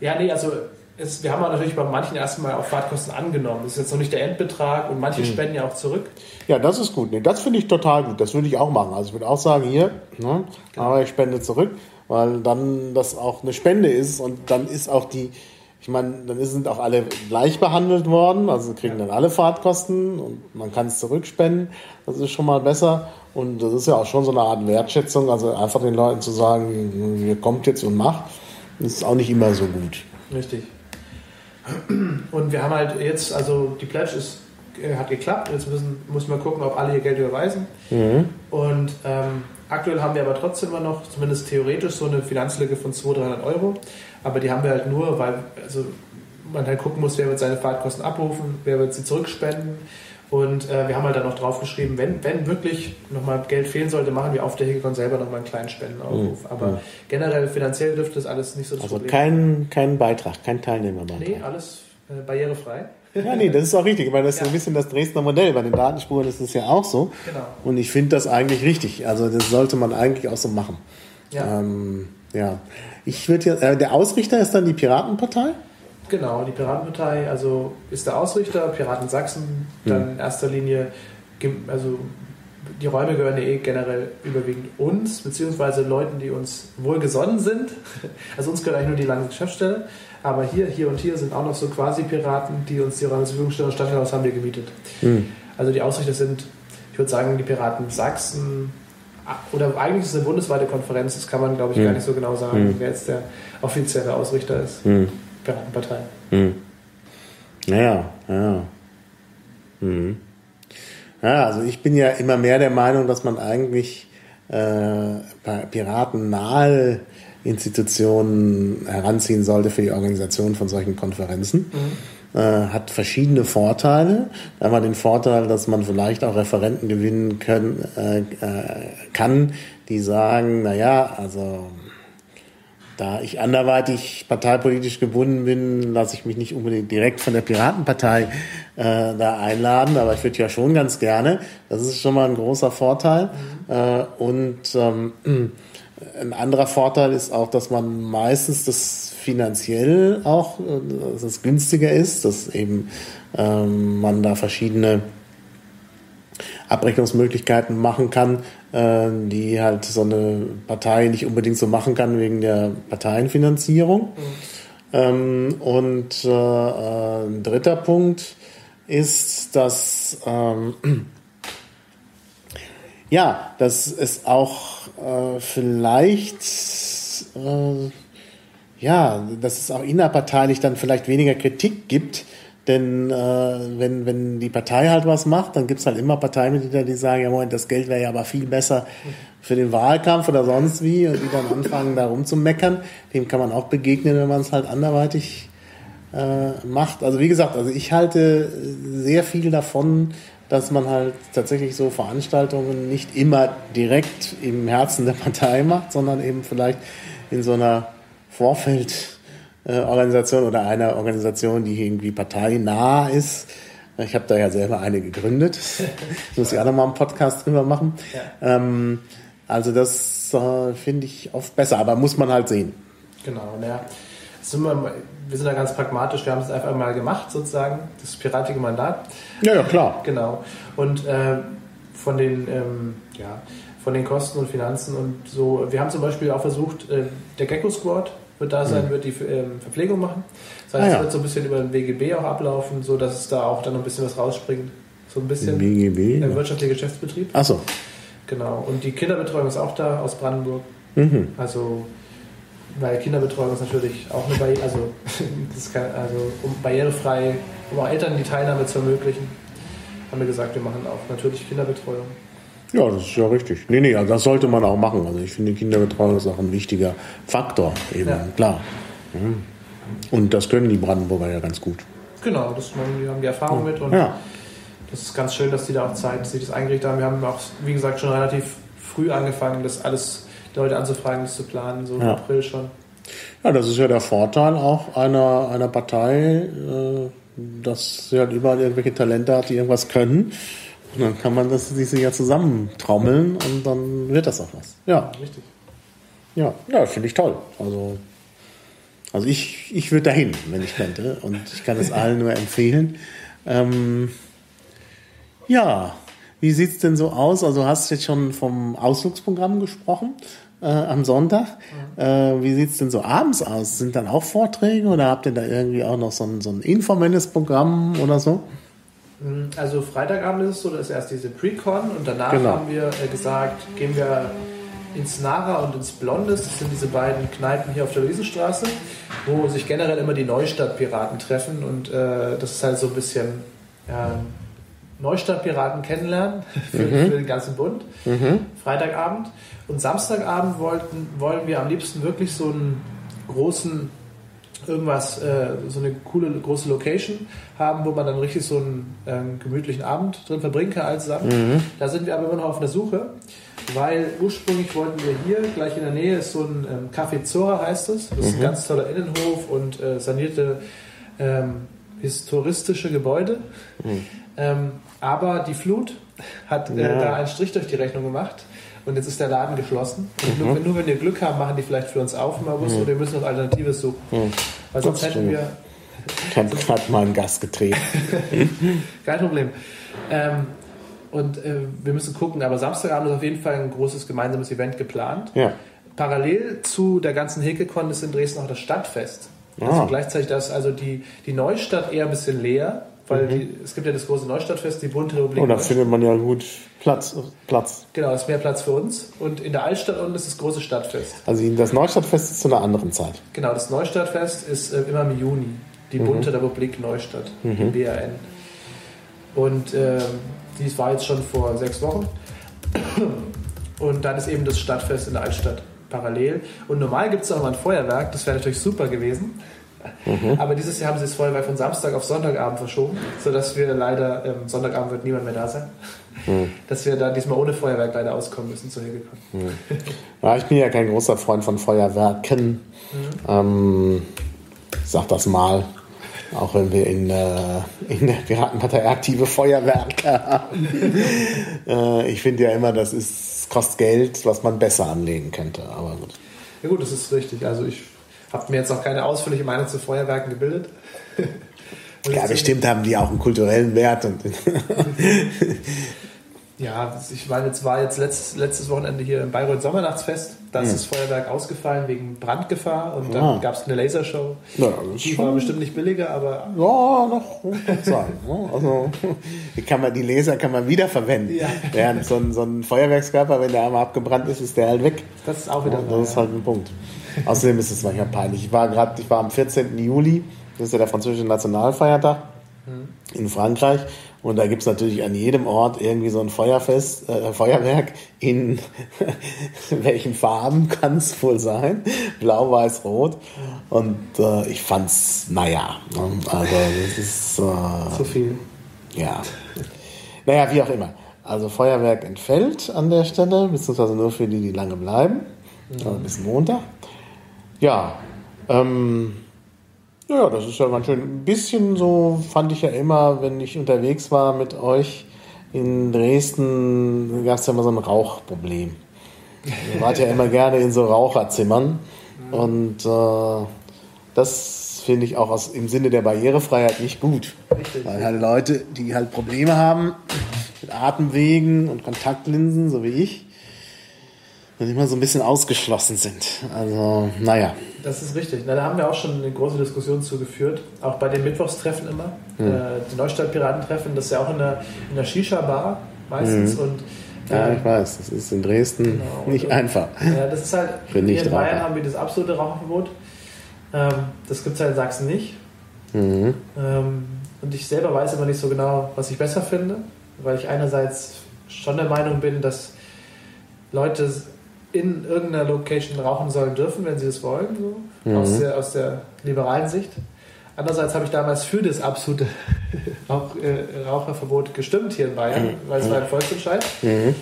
Speaker 3: ja, nee, also es, wir haben natürlich bei manchen erstmal auch Fahrtkosten angenommen. Das ist jetzt noch nicht der Endbetrag und manche mhm. spenden ja auch zurück.
Speaker 2: Ja, das ist gut. Nee, das finde ich total gut. Das würde ich auch machen. Also ich würde auch sagen, hier, ne, genau. aber ich spende zurück, weil dann das auch eine Spende ist und dann ist auch die, ich meine, dann sind auch alle gleich behandelt worden, also kriegen dann alle Fahrtkosten und man kann es zurückspenden. Das ist schon mal besser. Und das ist ja auch schon so eine Art Wertschätzung, also einfach den Leuten zu sagen, ihr kommt jetzt und macht, das ist auch nicht immer so gut.
Speaker 3: Richtig. Und wir haben halt jetzt, also die Pledge ist, äh, hat geklappt. Jetzt müssen, muss man gucken, ob alle ihr Geld überweisen. Mhm. Und ähm, aktuell haben wir aber trotzdem immer noch, zumindest theoretisch, so eine Finanzlücke von 200, 300 Euro. Aber die haben wir halt nur, weil also man halt gucken muss, wer wird seine Fahrtkosten abrufen, wer wird sie zurückspenden. Und äh, wir haben halt dann noch draufgeschrieben, wenn, wenn wirklich nochmal Geld fehlen sollte, machen wir auf der Hegekon selber nochmal einen kleinen Spendenaufruf. Mhm. Aber mhm. generell finanziell dürfte das alles nicht so
Speaker 2: das Also kein, kein Beitrag, kein Teilnehmerbeitrag.
Speaker 3: Nee, alles äh, barrierefrei.
Speaker 2: Ja, nee, das ist auch richtig, weil das ja. ist so ein bisschen das Dresdner Modell. Bei den Datenspuren ist es ja auch so. Genau. Und ich finde das eigentlich richtig. Also das sollte man eigentlich auch so machen. Ja. Ähm, ja. Ich würde ja, äh, der Ausrichter ist dann die Piratenpartei?
Speaker 3: Genau, die Piratenpartei, also ist der Ausrichter, Piraten Sachsen, dann in erster Linie, also die Räume gehören ja eh generell überwiegend uns, beziehungsweise Leuten, die uns wohlgesonnen sind. Also uns gehört eigentlich nur die Landesgeschäftsstelle, aber hier, hier und hier sind auch noch so quasi Piraten, die uns die Räume zur Verfügung stellen. Stadthaus haben wir gemietet. Mhm. Also die Ausrichter sind, ich würde sagen, die Piraten Sachsen, oder eigentlich ist es eine bundesweite Konferenz, das kann man, glaube ich, mhm. gar nicht so genau sagen, mhm. wer jetzt der offizielle Ausrichter ist. Mhm. Piratenpartei. Hm.
Speaker 2: Naja, ja. Hm. Ja, also ich bin ja immer mehr der Meinung, dass man eigentlich äh, piratennahe Institutionen heranziehen sollte für die Organisation von solchen Konferenzen. Mhm. Äh, hat verschiedene Vorteile. Einmal den Vorteil, dass man vielleicht auch Referenten gewinnen können, äh, äh kann, die sagen, naja, also da ich anderweitig parteipolitisch gebunden bin, lasse ich mich nicht unbedingt direkt von der Piratenpartei äh, da einladen, aber ich würde ja schon ganz gerne. Das ist schon mal ein großer Vorteil. Äh, und ähm, ein anderer Vorteil ist auch, dass man meistens das finanziell auch, äh, dass es günstiger ist, dass eben ähm, man da verschiedene Abrechnungsmöglichkeiten machen kann, äh, die halt so eine Partei nicht unbedingt so machen kann wegen der Parteienfinanzierung. Mhm. Ähm, und äh, äh, ein dritter Punkt ist, dass ähm, ja, dass es auch äh, vielleicht äh, ja, dass es auch innerparteilich dann vielleicht weniger Kritik gibt, denn äh, wenn, wenn die Partei halt was macht, dann gibt's halt immer Parteimitglieder, die sagen, ja Moment, das Geld wäre ja aber viel besser für den Wahlkampf oder sonst wie und die dann anfangen, da rumzumeckern. Dem kann man auch begegnen, wenn man es halt anderweitig äh, macht. Also wie gesagt, also ich halte sehr viel davon, dass man halt tatsächlich so Veranstaltungen nicht immer direkt im Herzen der Partei macht, sondern eben vielleicht in so einer Vorfeldorganisation oder einer Organisation, die irgendwie parteinah ist. Ich habe da ja selber eine gegründet. muss ich auch nochmal einen Podcast drüber machen. Ja. Ähm, also das äh, finde ich oft besser, aber muss man halt sehen.
Speaker 3: Genau, ja. Sind wir, wir sind da ganz pragmatisch, wir haben es einfach mal gemacht, sozusagen, das piratige Mandat.
Speaker 2: Ja, ja, klar.
Speaker 3: Genau. Und äh, von den, ähm, ja, von den Kosten und Finanzen und so, wir haben zum Beispiel auch versucht, äh, der Gecko Squad wird da sein, mhm. wird die äh, Verpflegung machen. Das heißt, ah, ja. es wird so ein bisschen über den WGB auch ablaufen, so dass es da auch dann noch ein bisschen was rausspringt. So ein bisschen
Speaker 2: WGB?
Speaker 3: Der wirtschaftliche Geschäftsbetrieb.
Speaker 2: Ach so.
Speaker 3: Genau. Und die Kinderbetreuung ist auch da aus Brandenburg. Mhm. Also, weil Kinderbetreuung ist natürlich auch eine Barriere, also, kann, also um barrierefrei, um auch Eltern die Teilnahme zu ermöglichen, haben wir gesagt, wir machen auch natürlich Kinderbetreuung.
Speaker 2: Ja, das ist ja richtig. Nee, nee, also das sollte man auch machen. Also ich finde, Kinderbetreuung ist auch ein wichtiger Faktor, eben, ja. klar. Mhm. Und das können die Brandenburger ja ganz gut.
Speaker 3: Genau, das, die haben die Erfahrung mit und ja das ist ganz schön, dass die da auch Zeit sich das eingerichtet haben. Wir haben auch, wie gesagt, schon relativ früh angefangen, das alles die Leute anzufragen, das zu planen, so im April schon.
Speaker 2: Ja, das ist ja der Vorteil auch einer, einer Partei, äh, dass sie halt überall irgendwelche Talente hat, die irgendwas können. Und dann kann man das, diese ja zusammentrommeln und dann wird das auch was. Ja. Richtig. Ja, ja finde ich toll. Also, also ich, ich würde dahin, wenn ich könnte. Und ich kann es allen nur empfehlen. Ähm, ja, wie sieht es denn so aus? Also du hast jetzt schon vom Ausflugsprogramm gesprochen äh, am Sonntag. Mhm. Äh, wie sieht es denn so abends aus? Sind dann auch Vorträge oder habt ihr da irgendwie auch noch so ein, so ein informelles Programm oder so?
Speaker 3: Mhm, also Freitagabend ist es so, dass erst diese Pre-Con und danach genau. haben wir äh, gesagt, gehen wir ins Nara und ins Blondes. Das sind diese beiden Kneipen hier auf der Luisenstraße, wo sich generell immer die Neustadtpiraten treffen und äh, das ist halt so ein bisschen ja, Neustadtpiraten kennenlernen für, mhm. für, den ganzen Bund. Mhm. Freitagabend. Und Samstagabend wollten, wollen wir am liebsten wirklich so einen großen, irgendwas, äh, so eine coole große Location haben, wo man dann richtig so einen ähm, gemütlichen Abend drin verbringen kann, all zusammen. Mhm. Da sind wir aber immer noch auf der Suche, weil ursprünglich wollten wir hier, gleich in der Nähe ist so ein ähm, Café Zora heißt es. Das ist ein mhm. ganz toller Innenhof und äh, sanierte ähm, historistische Gebäude. Mhm. Ähm, aber die Flut hat äh, ja. da einen Strich durch die Rechnung gemacht und jetzt ist der Laden geschlossen. Mhm. nur, nur, wenn wir Glück haben, machen die vielleicht für uns auf im August mhm. oder wir müssen noch Alternatives suchen. Mhm. Weil sonst das hätten wir.
Speaker 2: Ich habe gerade mal einen Gas getreten.
Speaker 3: Kein Problem. Ähm, und äh, wir müssen gucken, aber Samstagabend ist auf jeden Fall ein großes gemeinsames Event geplant. Ja. Parallel zu der ganzen Hekekon ist in Dresden auch das Stadtfest. Ah. Also gleichzeitig das, also die, die Neustadt eher ein bisschen leer, weil mhm. die, es gibt ja das große Neustadtfest, die Bunte Republik.
Speaker 2: Und oh, da findet man ja gut Platz. Platz.
Speaker 3: Genau, ist mehr Platz für uns. Und in der Altstadt unten ist das große Stadtfest.
Speaker 2: Also das Neustadtfest ist zu einer anderen Zeit.
Speaker 3: Genau, das Neustadtfest ist äh, immer im Juni. Die mhm. Bunte Republik Neustadt, mhm. die BRN. Und äh, dies war jetzt schon vor sechs Wochen. Und dann ist eben das Stadtfest in der Altstadt parallel. Und normal gibt es auch mal ein Feuerwerk, das wäre natürlich super gewesen. Mhm. Aber dieses Jahr haben sie das Feuerwerk von Samstag auf Sonntagabend verschoben, sodass wir leider, ähm, Sonntagabend wird niemand mehr da sein, mhm. dass wir da diesmal ohne Feuerwerk leider auskommen müssen zu Hilgekommen.
Speaker 2: Mhm. Ja, ich bin ja kein großer Freund von Feuerwerken. Mhm. Ähm, sag das mal. Auch wenn wir in, äh, in der Piratenpartei aktive Feuerwerke haben. äh, ich finde ja immer, das ist, kostet Geld, was man besser anlegen könnte. Aber gut.
Speaker 3: Ja gut, das ist richtig. Also ich habe mir jetzt auch keine ausführliche Meinung zu Feuerwerken gebildet.
Speaker 2: ja, bestimmt haben die auch einen kulturellen Wert. Und
Speaker 3: ja, ich meine, jetzt war jetzt letztes, letztes Wochenende hier im Bayreuth Somernachtsfest. Da ist hm. das Feuerwerk ausgefallen wegen Brandgefahr und dann ah. gab es eine Lasershow. Ja, die war bestimmt nicht billiger, aber.
Speaker 2: Ja, doch, sein. Ne? also, die, kann man, die Laser kann man wiederverwenden. Ja. Während so ein, so ein Feuerwerkskörper, wenn der einmal abgebrannt ist, ist der halt weg.
Speaker 3: Das ist auch wieder.
Speaker 2: Ja, das ist halt ein Punkt. Außerdem ist es manchmal peinlich. Ich war gerade, ich war am 14. Juli, das ist ja der französische Nationalfeiertag. in Frankreich. Und da gibt es natürlich an jedem Ort irgendwie so ein Feuerfest, äh, Feuerwerk. In welchen Farben kann es wohl sein? Blau, Weiß, Rot. Und äh, ich fand's, naja, ne? also das ist äh,
Speaker 3: Zu viel.
Speaker 2: ja. Naja, wie auch immer. Also Feuerwerk entfällt an der Stelle, beziehungsweise nur für die, die lange bleiben. Also bis Montag. Ja, ähm, ja, das ist ja ganz schön. Ein bisschen so fand ich ja immer, wenn ich unterwegs war mit euch in Dresden, gab es ja immer so ein Rauchproblem. Ihr wart ja immer gerne in so Raucherzimmern. Und äh, das finde ich auch aus, im Sinne der Barrierefreiheit nicht gut.
Speaker 3: Richtig.
Speaker 2: Weil halt Leute, die halt Probleme haben mit Atemwegen und Kontaktlinsen, so wie ich, dann immer so ein bisschen ausgeschlossen sind. Also, naja.
Speaker 3: Das ist richtig. Na, da haben wir auch schon eine große Diskussion zugeführt. Auch bei den Mittwochstreffen immer. Äh, die Neustadt-Piratentreffen, das ist ja auch in der, in der Shisha-Bar meistens. Und
Speaker 2: Ja,
Speaker 3: äh,
Speaker 2: ich weiß, das ist in Dresden
Speaker 3: Genau.
Speaker 2: nicht einfach.
Speaker 3: Ja, das ist halt,
Speaker 2: Für
Speaker 3: hier in. Bayern haben wir das absolute Rauchverbot. Ähm, das gibt es halt in Sachsen nicht.
Speaker 2: Mhm.
Speaker 3: Ähm, und ich selber weiß immer nicht so genau, was ich besser finde, weil ich einerseits schon der Meinung bin, dass Leute in irgendeiner Location rauchen sollen dürfen, wenn sie es wollen, so,
Speaker 2: Mhm.
Speaker 3: aus, der, aus der liberalen Sicht. Andererseits habe ich damals für das absolute Rauch, äh, Raucherverbot gestimmt hier in Bayern, weil es war ein Volksentscheid.
Speaker 2: Mhm.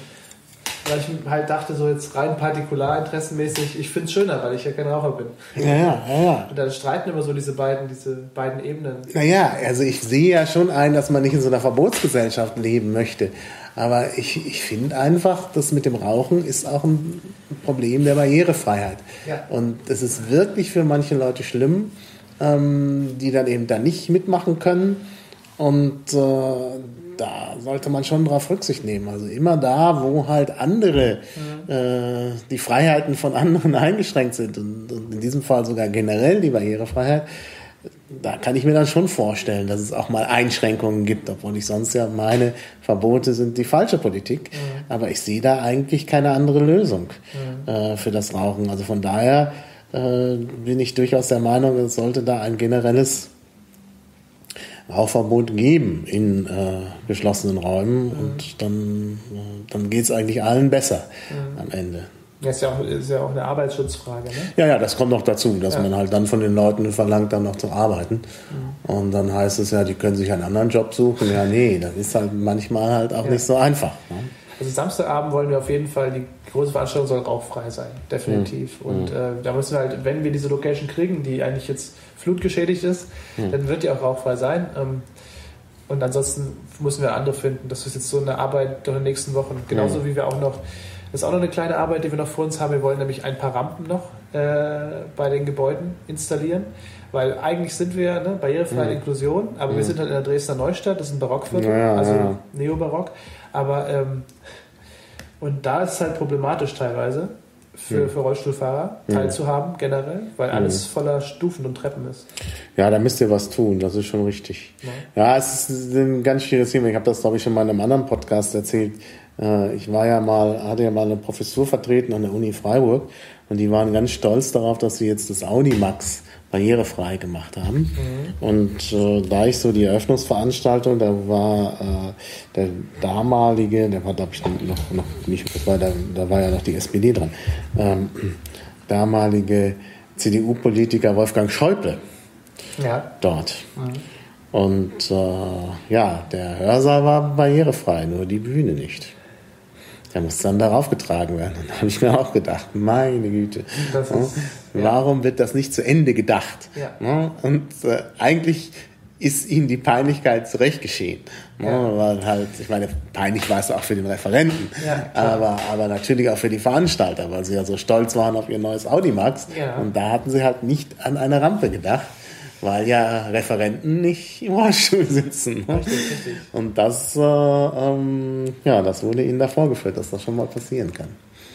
Speaker 3: Weil ich halt dachte, so jetzt rein partikularinteressenmäßig, ich finde es schöner, weil ich ja kein Raucher bin.
Speaker 2: Ja, ja, ja.
Speaker 3: Und dann streiten immer so diese beiden, diese beiden Ebenen.
Speaker 2: Naja, also ich sehe ja schon ein, dass man nicht in so einer Verbotsgesellschaft leben möchte. Aber ich, ich finde einfach, das mit dem Rauchen ist auch ein Problem der Barrierefreiheit.
Speaker 3: Ja.
Speaker 2: Und das ist wirklich für manche Leute schlimm, ähm, die dann eben da nicht mitmachen können. Und äh, da sollte man schon drauf Rücksicht nehmen. Also immer da, wo halt andere, äh, die Freiheiten von anderen eingeschränkt sind und, und in diesem Fall sogar generell die Barrierefreiheit, da kann ich mir dann schon vorstellen, dass es auch mal Einschränkungen gibt, obwohl ich sonst ja meine Verbote sind die falsche Politik. Aber ich sehe da eigentlich keine andere Lösung äh, für das Rauchen. Also von daher äh, bin ich durchaus der Meinung, es sollte da ein generelles Rauchverbot geben in äh, geschlossenen Räumen und dann, äh, dann geht es eigentlich allen besser am Ende.
Speaker 3: Das ist ja auch, ist ja auch eine Arbeitsschutzfrage, ne?
Speaker 2: Ja, ja, das kommt noch dazu, dass
Speaker 3: Ja.
Speaker 2: man halt dann von den Leuten verlangt, dann noch zu arbeiten. Und dann heißt es ja, die können sich einen anderen Job suchen. Ja, nee, das ist halt manchmal halt auch
Speaker 3: Ja.
Speaker 2: nicht so einfach. Ne?
Speaker 3: Also Samstagabend wollen wir auf jeden Fall, die große Veranstaltung soll rauchfrei sein, definitiv. Und äh, da müssen wir halt, wenn wir diese Location kriegen, die eigentlich jetzt flutgeschädigt ist, dann wird die auch rauchfrei sein. Ähm, und ansonsten müssen wir andere finden. Das ist jetzt so eine Arbeit in den nächsten Wochen. Genauso wie wir auch noch, das ist auch noch eine kleine Arbeit, die wir noch vor uns haben. Wir wollen nämlich ein paar Rampen noch äh, bei den Gebäuden installieren. Weil eigentlich sind wir ne, barrierefreie Inklusion, aber wir sind halt in der Dresdner Neustadt, das ist ein Barockviertel,
Speaker 2: Ja, ja,
Speaker 3: also
Speaker 2: ja.
Speaker 3: Neobarock. Aber ähm, und da ist es halt problematisch teilweise für, für Rollstuhlfahrer teilzuhaben generell, weil alles voller Stufen und Treppen ist.
Speaker 2: Ja, da müsst ihr was tun, das ist schon richtig. Ja, es ist ein ganz schwieriges Thema. Ich habe das, glaube ich, schon mal in einem anderen Podcast erzählt. Äh, Ich war ja mal, hatte ja mal eine Professur vertreten an der Uni Freiburg und die waren ganz stolz darauf, dass sie jetzt das Audi Max barrierefrei gemacht haben. Und äh, da ich so die Eröffnungsveranstaltung, da war äh, der damalige, der war glaube ich noch, noch nicht, das war da, da war ja noch die SPD dran, ähm, damalige CDU-Politiker Wolfgang Schäuble
Speaker 3: Ja.
Speaker 2: dort. Und äh, ja, der Hörsaal war barrierefrei, nur die Bühne nicht. Der musste dann darauf getragen werden. Und da habe ich mir auch gedacht, meine Güte,
Speaker 3: ist- ja.
Speaker 2: warum wird das nicht zu Ende gedacht?
Speaker 3: Ja.
Speaker 2: Und äh, eigentlich ist ihnen die Peinlichkeit zurecht geschehen. Ja. Weil halt, ich meine, peinlich war es auch für den Referenten,
Speaker 3: Ja,
Speaker 2: aber, aber natürlich auch für die Veranstalter, weil sie ja so stolz waren auf ihr neues Audi Max.
Speaker 3: Ja.
Speaker 2: Und da hatten sie halt nicht an eine Rampe gedacht, weil ja Referenten nicht im Rollstuhl sitzen. ne?
Speaker 3: Richtig, richtig.
Speaker 2: Und das, äh, ähm, ja, das wurde ihnen da vorgeführt, dass das schon mal passieren kann.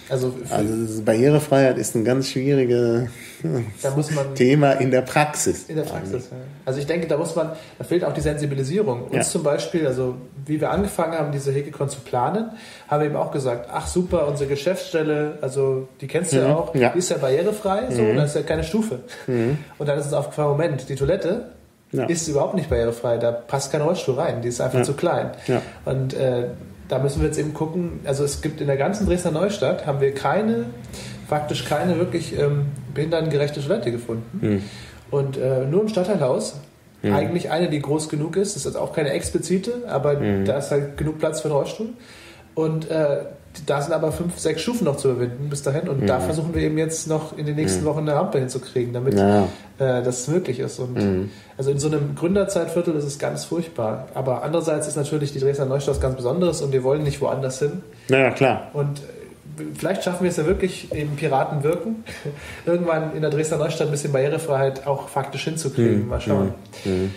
Speaker 3: Also,
Speaker 2: Also Barrierefreiheit ist ein ganz schwieriges Thema in der Praxis.
Speaker 3: in der Praxis. Ja. Also ich denke, da muss man, da fehlt auch die Sensibilisierung. Uns
Speaker 2: Ja.
Speaker 3: zum Beispiel, also wie wir angefangen haben, diese Hekekon zu planen, haben wir eben auch gesagt, ach super, unsere Geschäftsstelle, also die kennst du ja auch,
Speaker 2: Ja.
Speaker 3: die ist ja barrierefrei, so, und da ist ja keine Stufe. Und dann ist uns aufgefallen, Moment, die Toilette, ja. ist überhaupt nicht barrierefrei. Da passt kein Rollstuhl rein. Die ist einfach ja. zu klein.
Speaker 2: Ja.
Speaker 3: Und äh, da müssen wir jetzt eben gucken. Also es gibt in der ganzen Dresdner Neustadt haben wir keine, faktisch keine wirklich ähm, behindertengerechte Toilette gefunden.
Speaker 2: Mhm.
Speaker 3: Und äh, nur im Stadtteilhaus. Mhm. Eigentlich eine, die groß genug ist. Das ist auch keine explizite, aber mhm. da ist halt genug Platz für den Rollstuhl. Und äh, da sind aber fünf, sechs Stufen noch zu überwinden bis dahin. Und mhm. da versuchen wir eben jetzt noch in den nächsten mhm. Wochen eine Rampe hinzukriegen, damit
Speaker 2: ja.
Speaker 3: äh, das möglich ist. Und
Speaker 2: mhm.
Speaker 3: also in so einem Gründerzeitviertel ist es ganz furchtbar. Aber andererseits ist natürlich die Dresdner Neustadt ganz Besonderes und wir wollen nicht woanders hin.
Speaker 2: Naja, klar.
Speaker 3: Und äh, vielleicht schaffen wir es ja wirklich im Piraten wirken, irgendwann in der Dresdner Neustadt ein bisschen Barrierefreiheit auch faktisch hinzukriegen.
Speaker 2: Mhm.
Speaker 3: Mal schauen.
Speaker 2: Mhm.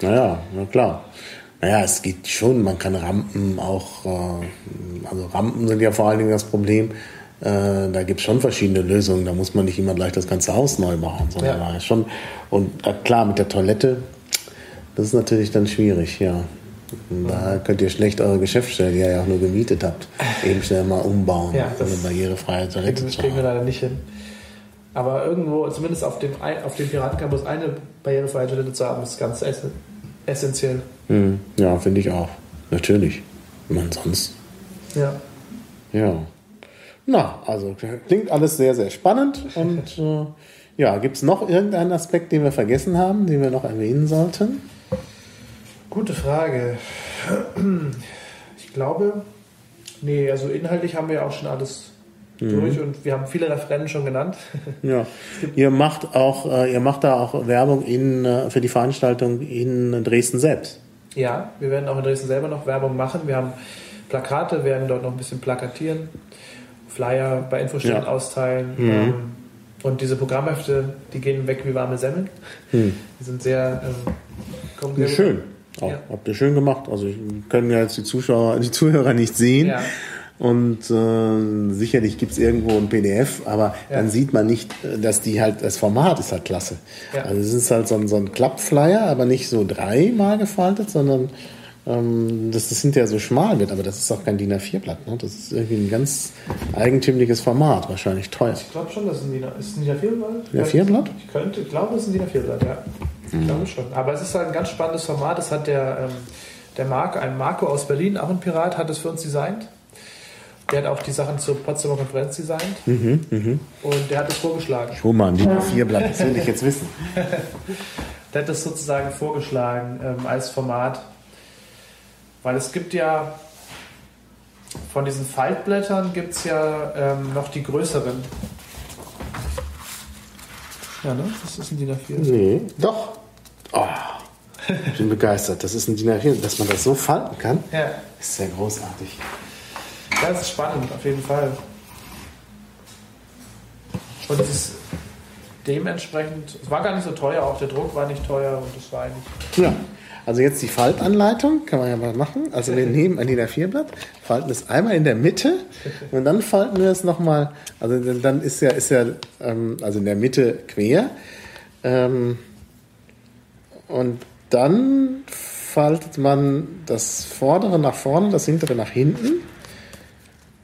Speaker 2: Naja, na klar. Naja, es geht schon, man kann Rampen auch, äh, also Rampen sind ja vor allen Dingen das Problem, äh, da gibt es schon verschiedene Lösungen, da muss man nicht immer gleich das ganze Haus neu machen, sondern ja. schon, und äh, klar, mit der Toilette, das ist natürlich dann schwierig, ja. Da könnt ihr schlecht eure Geschäftsstelle, die ihr ja auch nur gemietet habt, eben schnell mal umbauen,
Speaker 3: ja,
Speaker 2: um eine barrierefreie Toilette
Speaker 3: das. Das kriegen wir leider nicht hin. Aber irgendwo, zumindest auf dem, auf dem Piratencampus, eine barrierefreie Toilette zu haben, ist ganz essentiell.
Speaker 2: Hm, ja, finde ich auch. Natürlich. Man sonst.
Speaker 3: Ja.
Speaker 2: Ja. Na, also klingt alles sehr, sehr spannend. Und äh, ja, gibt es noch irgendeinen Aspekt, den wir vergessen haben, den wir noch erwähnen sollten?
Speaker 3: Gute Frage. Ich glaube, nee, also inhaltlich haben wir ja auch schon alles mhm. Durch und wir haben viele Referenten schon genannt.
Speaker 2: Ja, ihr macht auch, äh, ihr macht da auch Werbung in, äh, für die Veranstaltung in Dresden selbst.
Speaker 3: Ja, wir werden auch in Dresden selber noch Werbung machen. Wir haben Plakate, werden dort noch ein bisschen plakatieren, Flyer bei Infoständen ja. austeilen.
Speaker 2: Mhm. Ähm,
Speaker 3: und diese Programmhefte, die gehen weg wie warme Semmeln.
Speaker 2: Mhm.
Speaker 3: Die sind sehr, ähm,
Speaker 2: sehr schön. Auch, ja. Habt ihr schön gemacht. Also können ja jetzt die Zuschauer, die Zuhörer nicht sehen.
Speaker 3: Ja.
Speaker 2: Und äh, sicherlich gibt es irgendwo ein PDF, aber ja. dann sieht man nicht, dass die halt, das Format ist halt klasse.
Speaker 3: Ja.
Speaker 2: Also es ist halt so ein, so ein Klappflyer, aber nicht so dreimal gefaltet, sondern ähm, das, das sind ja so schmal wird, aber das ist auch kein DIN A4-Blatt. Ne? Das ist irgendwie ein ganz eigentümliches Format, wahrscheinlich teuer.
Speaker 3: Ich glaube schon, dass es ein DIN A4-Blatt
Speaker 2: DIN A4-Blatt?
Speaker 3: Ich könnte, ich glaube, es ist ein DIN A4-Blatt, ja. Ich mhm. glaube schon. Aber es ist halt ein ganz spannendes Format. Das hat der, ähm, der Marco, ein Marco aus Berlin, auch ein Pirat, hat es für uns designt. Der hat auch die Sachen zur Potsdamer Konferenz designt.
Speaker 2: Mhm, mh.
Speaker 3: Und der hat es vorgeschlagen.
Speaker 2: Schumann, die A4-Blatt, das will ich jetzt wissen.
Speaker 3: der hat es sozusagen vorgeschlagen ähm, als Format. Weil es gibt ja von diesen Faltblättern gibt es ja ähm, noch die größeren. Ja, ne? Das ist ein DIN A4.
Speaker 2: Nee, doch. Oh, ich bin begeistert. Das ist ein DIN A4. Dass man das so falten kann,
Speaker 3: ja.
Speaker 2: ist sehr großartig.
Speaker 3: Das ist spannend, auf jeden Fall. Und es ist dementsprechend, es war gar nicht so teuer, auch der Druck war nicht teuer und es war eigentlich.
Speaker 2: Ja. Also jetzt die Faltanleitung, kann man ja mal machen. Also wir nehmen ein DIN A4-Blatt, falten es einmal in der Mitte und dann falten wir es nochmal, also dann ist ja, ist ja ähm, also in der Mitte quer. Ähm, und dann faltet man das vordere nach vorne, das hintere nach hinten.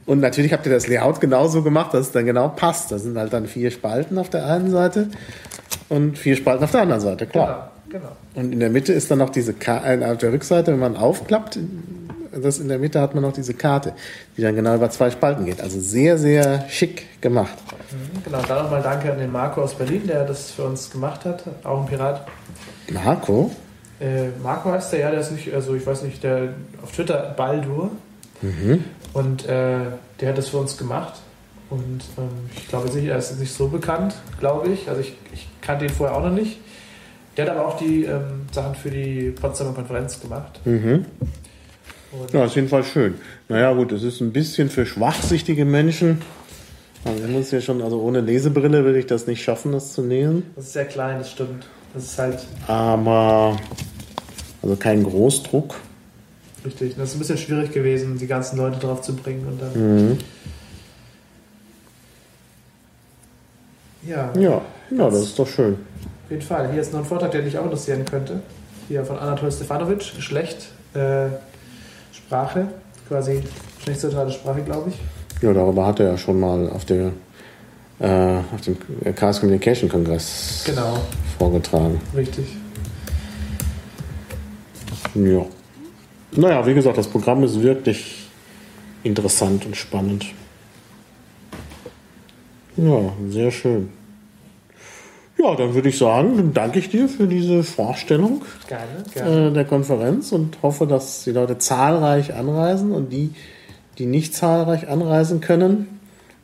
Speaker 2: Und natürlich habt ihr das Layout genauso gemacht, dass es dann genau passt. Da sind halt dann vier Spalten auf der einen Seite und vier Spalten auf der anderen Seite, klar.
Speaker 3: Genau, genau.
Speaker 2: Und in der Mitte ist dann noch diese Karte, äh, auf der Rückseite, wenn man aufklappt, das in der Mitte hat man noch diese Karte, die dann genau über zwei Spalten geht. Also sehr, sehr schick gemacht.
Speaker 3: Mhm, genau, dann nochmal danke an den Marco aus Berlin, der das für uns gemacht hat, auch ein Pirat.
Speaker 2: Marco?
Speaker 3: Äh, Marco heißt der, ja, der ist nicht, also ich weiß nicht, der auf Twitter Baldur.
Speaker 2: Mhm.
Speaker 3: Und äh, der hat das für uns gemacht. Und ähm, ich glaube, er ist nicht so bekannt, glaube ich. Also ich, ich kannte ihn vorher auch noch nicht. Der hat aber auch die ähm, Sachen für die Potsdamer Konferenz gemacht.
Speaker 2: Mhm. ja, ist auf jeden Fall schön. Naja, gut, es ist ein bisschen für schwachsichtige Menschen. Also ich muss ja schon, also ohne Lesebrille würde ich das nicht schaffen, das zu nähen.
Speaker 3: Das ist sehr klein, das stimmt. Das ist halt.
Speaker 2: Aber, also kein Großdruck.
Speaker 3: Richtig, das ist ein bisschen schwierig gewesen, die ganzen Leute drauf zu bringen. Und dann
Speaker 2: mhm.
Speaker 3: Ja.
Speaker 2: Ja, ja das ist doch schön.
Speaker 3: Auf jeden Fall. Hier ist noch ein Vortrag, der dich auch interessieren könnte. Hier von Anatol Stefanovic, Geschlecht, äh, Sprache, quasi geschlechtsneutrale Sprache, glaube ich.
Speaker 2: Ja, darüber hat er ja schon mal auf, der, äh, auf dem Chaos Communication Kongress
Speaker 3: genau.
Speaker 2: vorgetragen.
Speaker 3: Richtig.
Speaker 2: Ja. Naja, wie gesagt, das Programm ist wirklich interessant und spannend. Ja, sehr schön. Ja, dann würde ich sagen, dann danke ich dir für diese Vorstellung
Speaker 3: Gerne, gerne.
Speaker 2: äh, der Konferenz und hoffe, dass die Leute zahlreich anreisen und die, die nicht zahlreich anreisen können,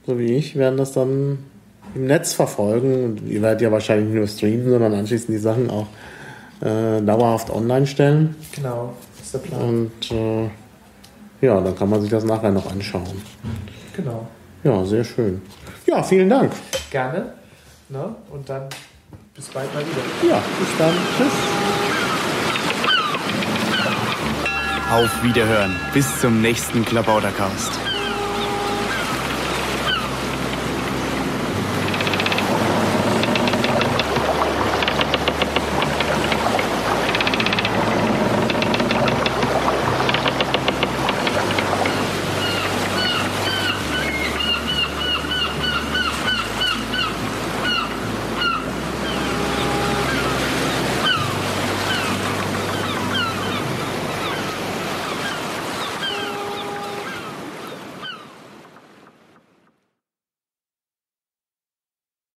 Speaker 2: so wie ich, werden das dann im Netz verfolgen und ihr werdet ja wahrscheinlich nicht nur streamen, sondern anschließend die Sachen auch äh, dauerhaft online stellen
Speaker 3: Genau, ist der Plan.
Speaker 2: und äh, ja, dann kann man sich das nachher noch anschauen.
Speaker 3: Genau.
Speaker 2: Ja, sehr schön. Ja, vielen Dank.
Speaker 3: Gerne. Ne? Und dann bis bald mal wieder.
Speaker 2: Ja, bis dann. Tschüss.
Speaker 4: Auf Wiederhören. Bis zum nächsten Klabautercast.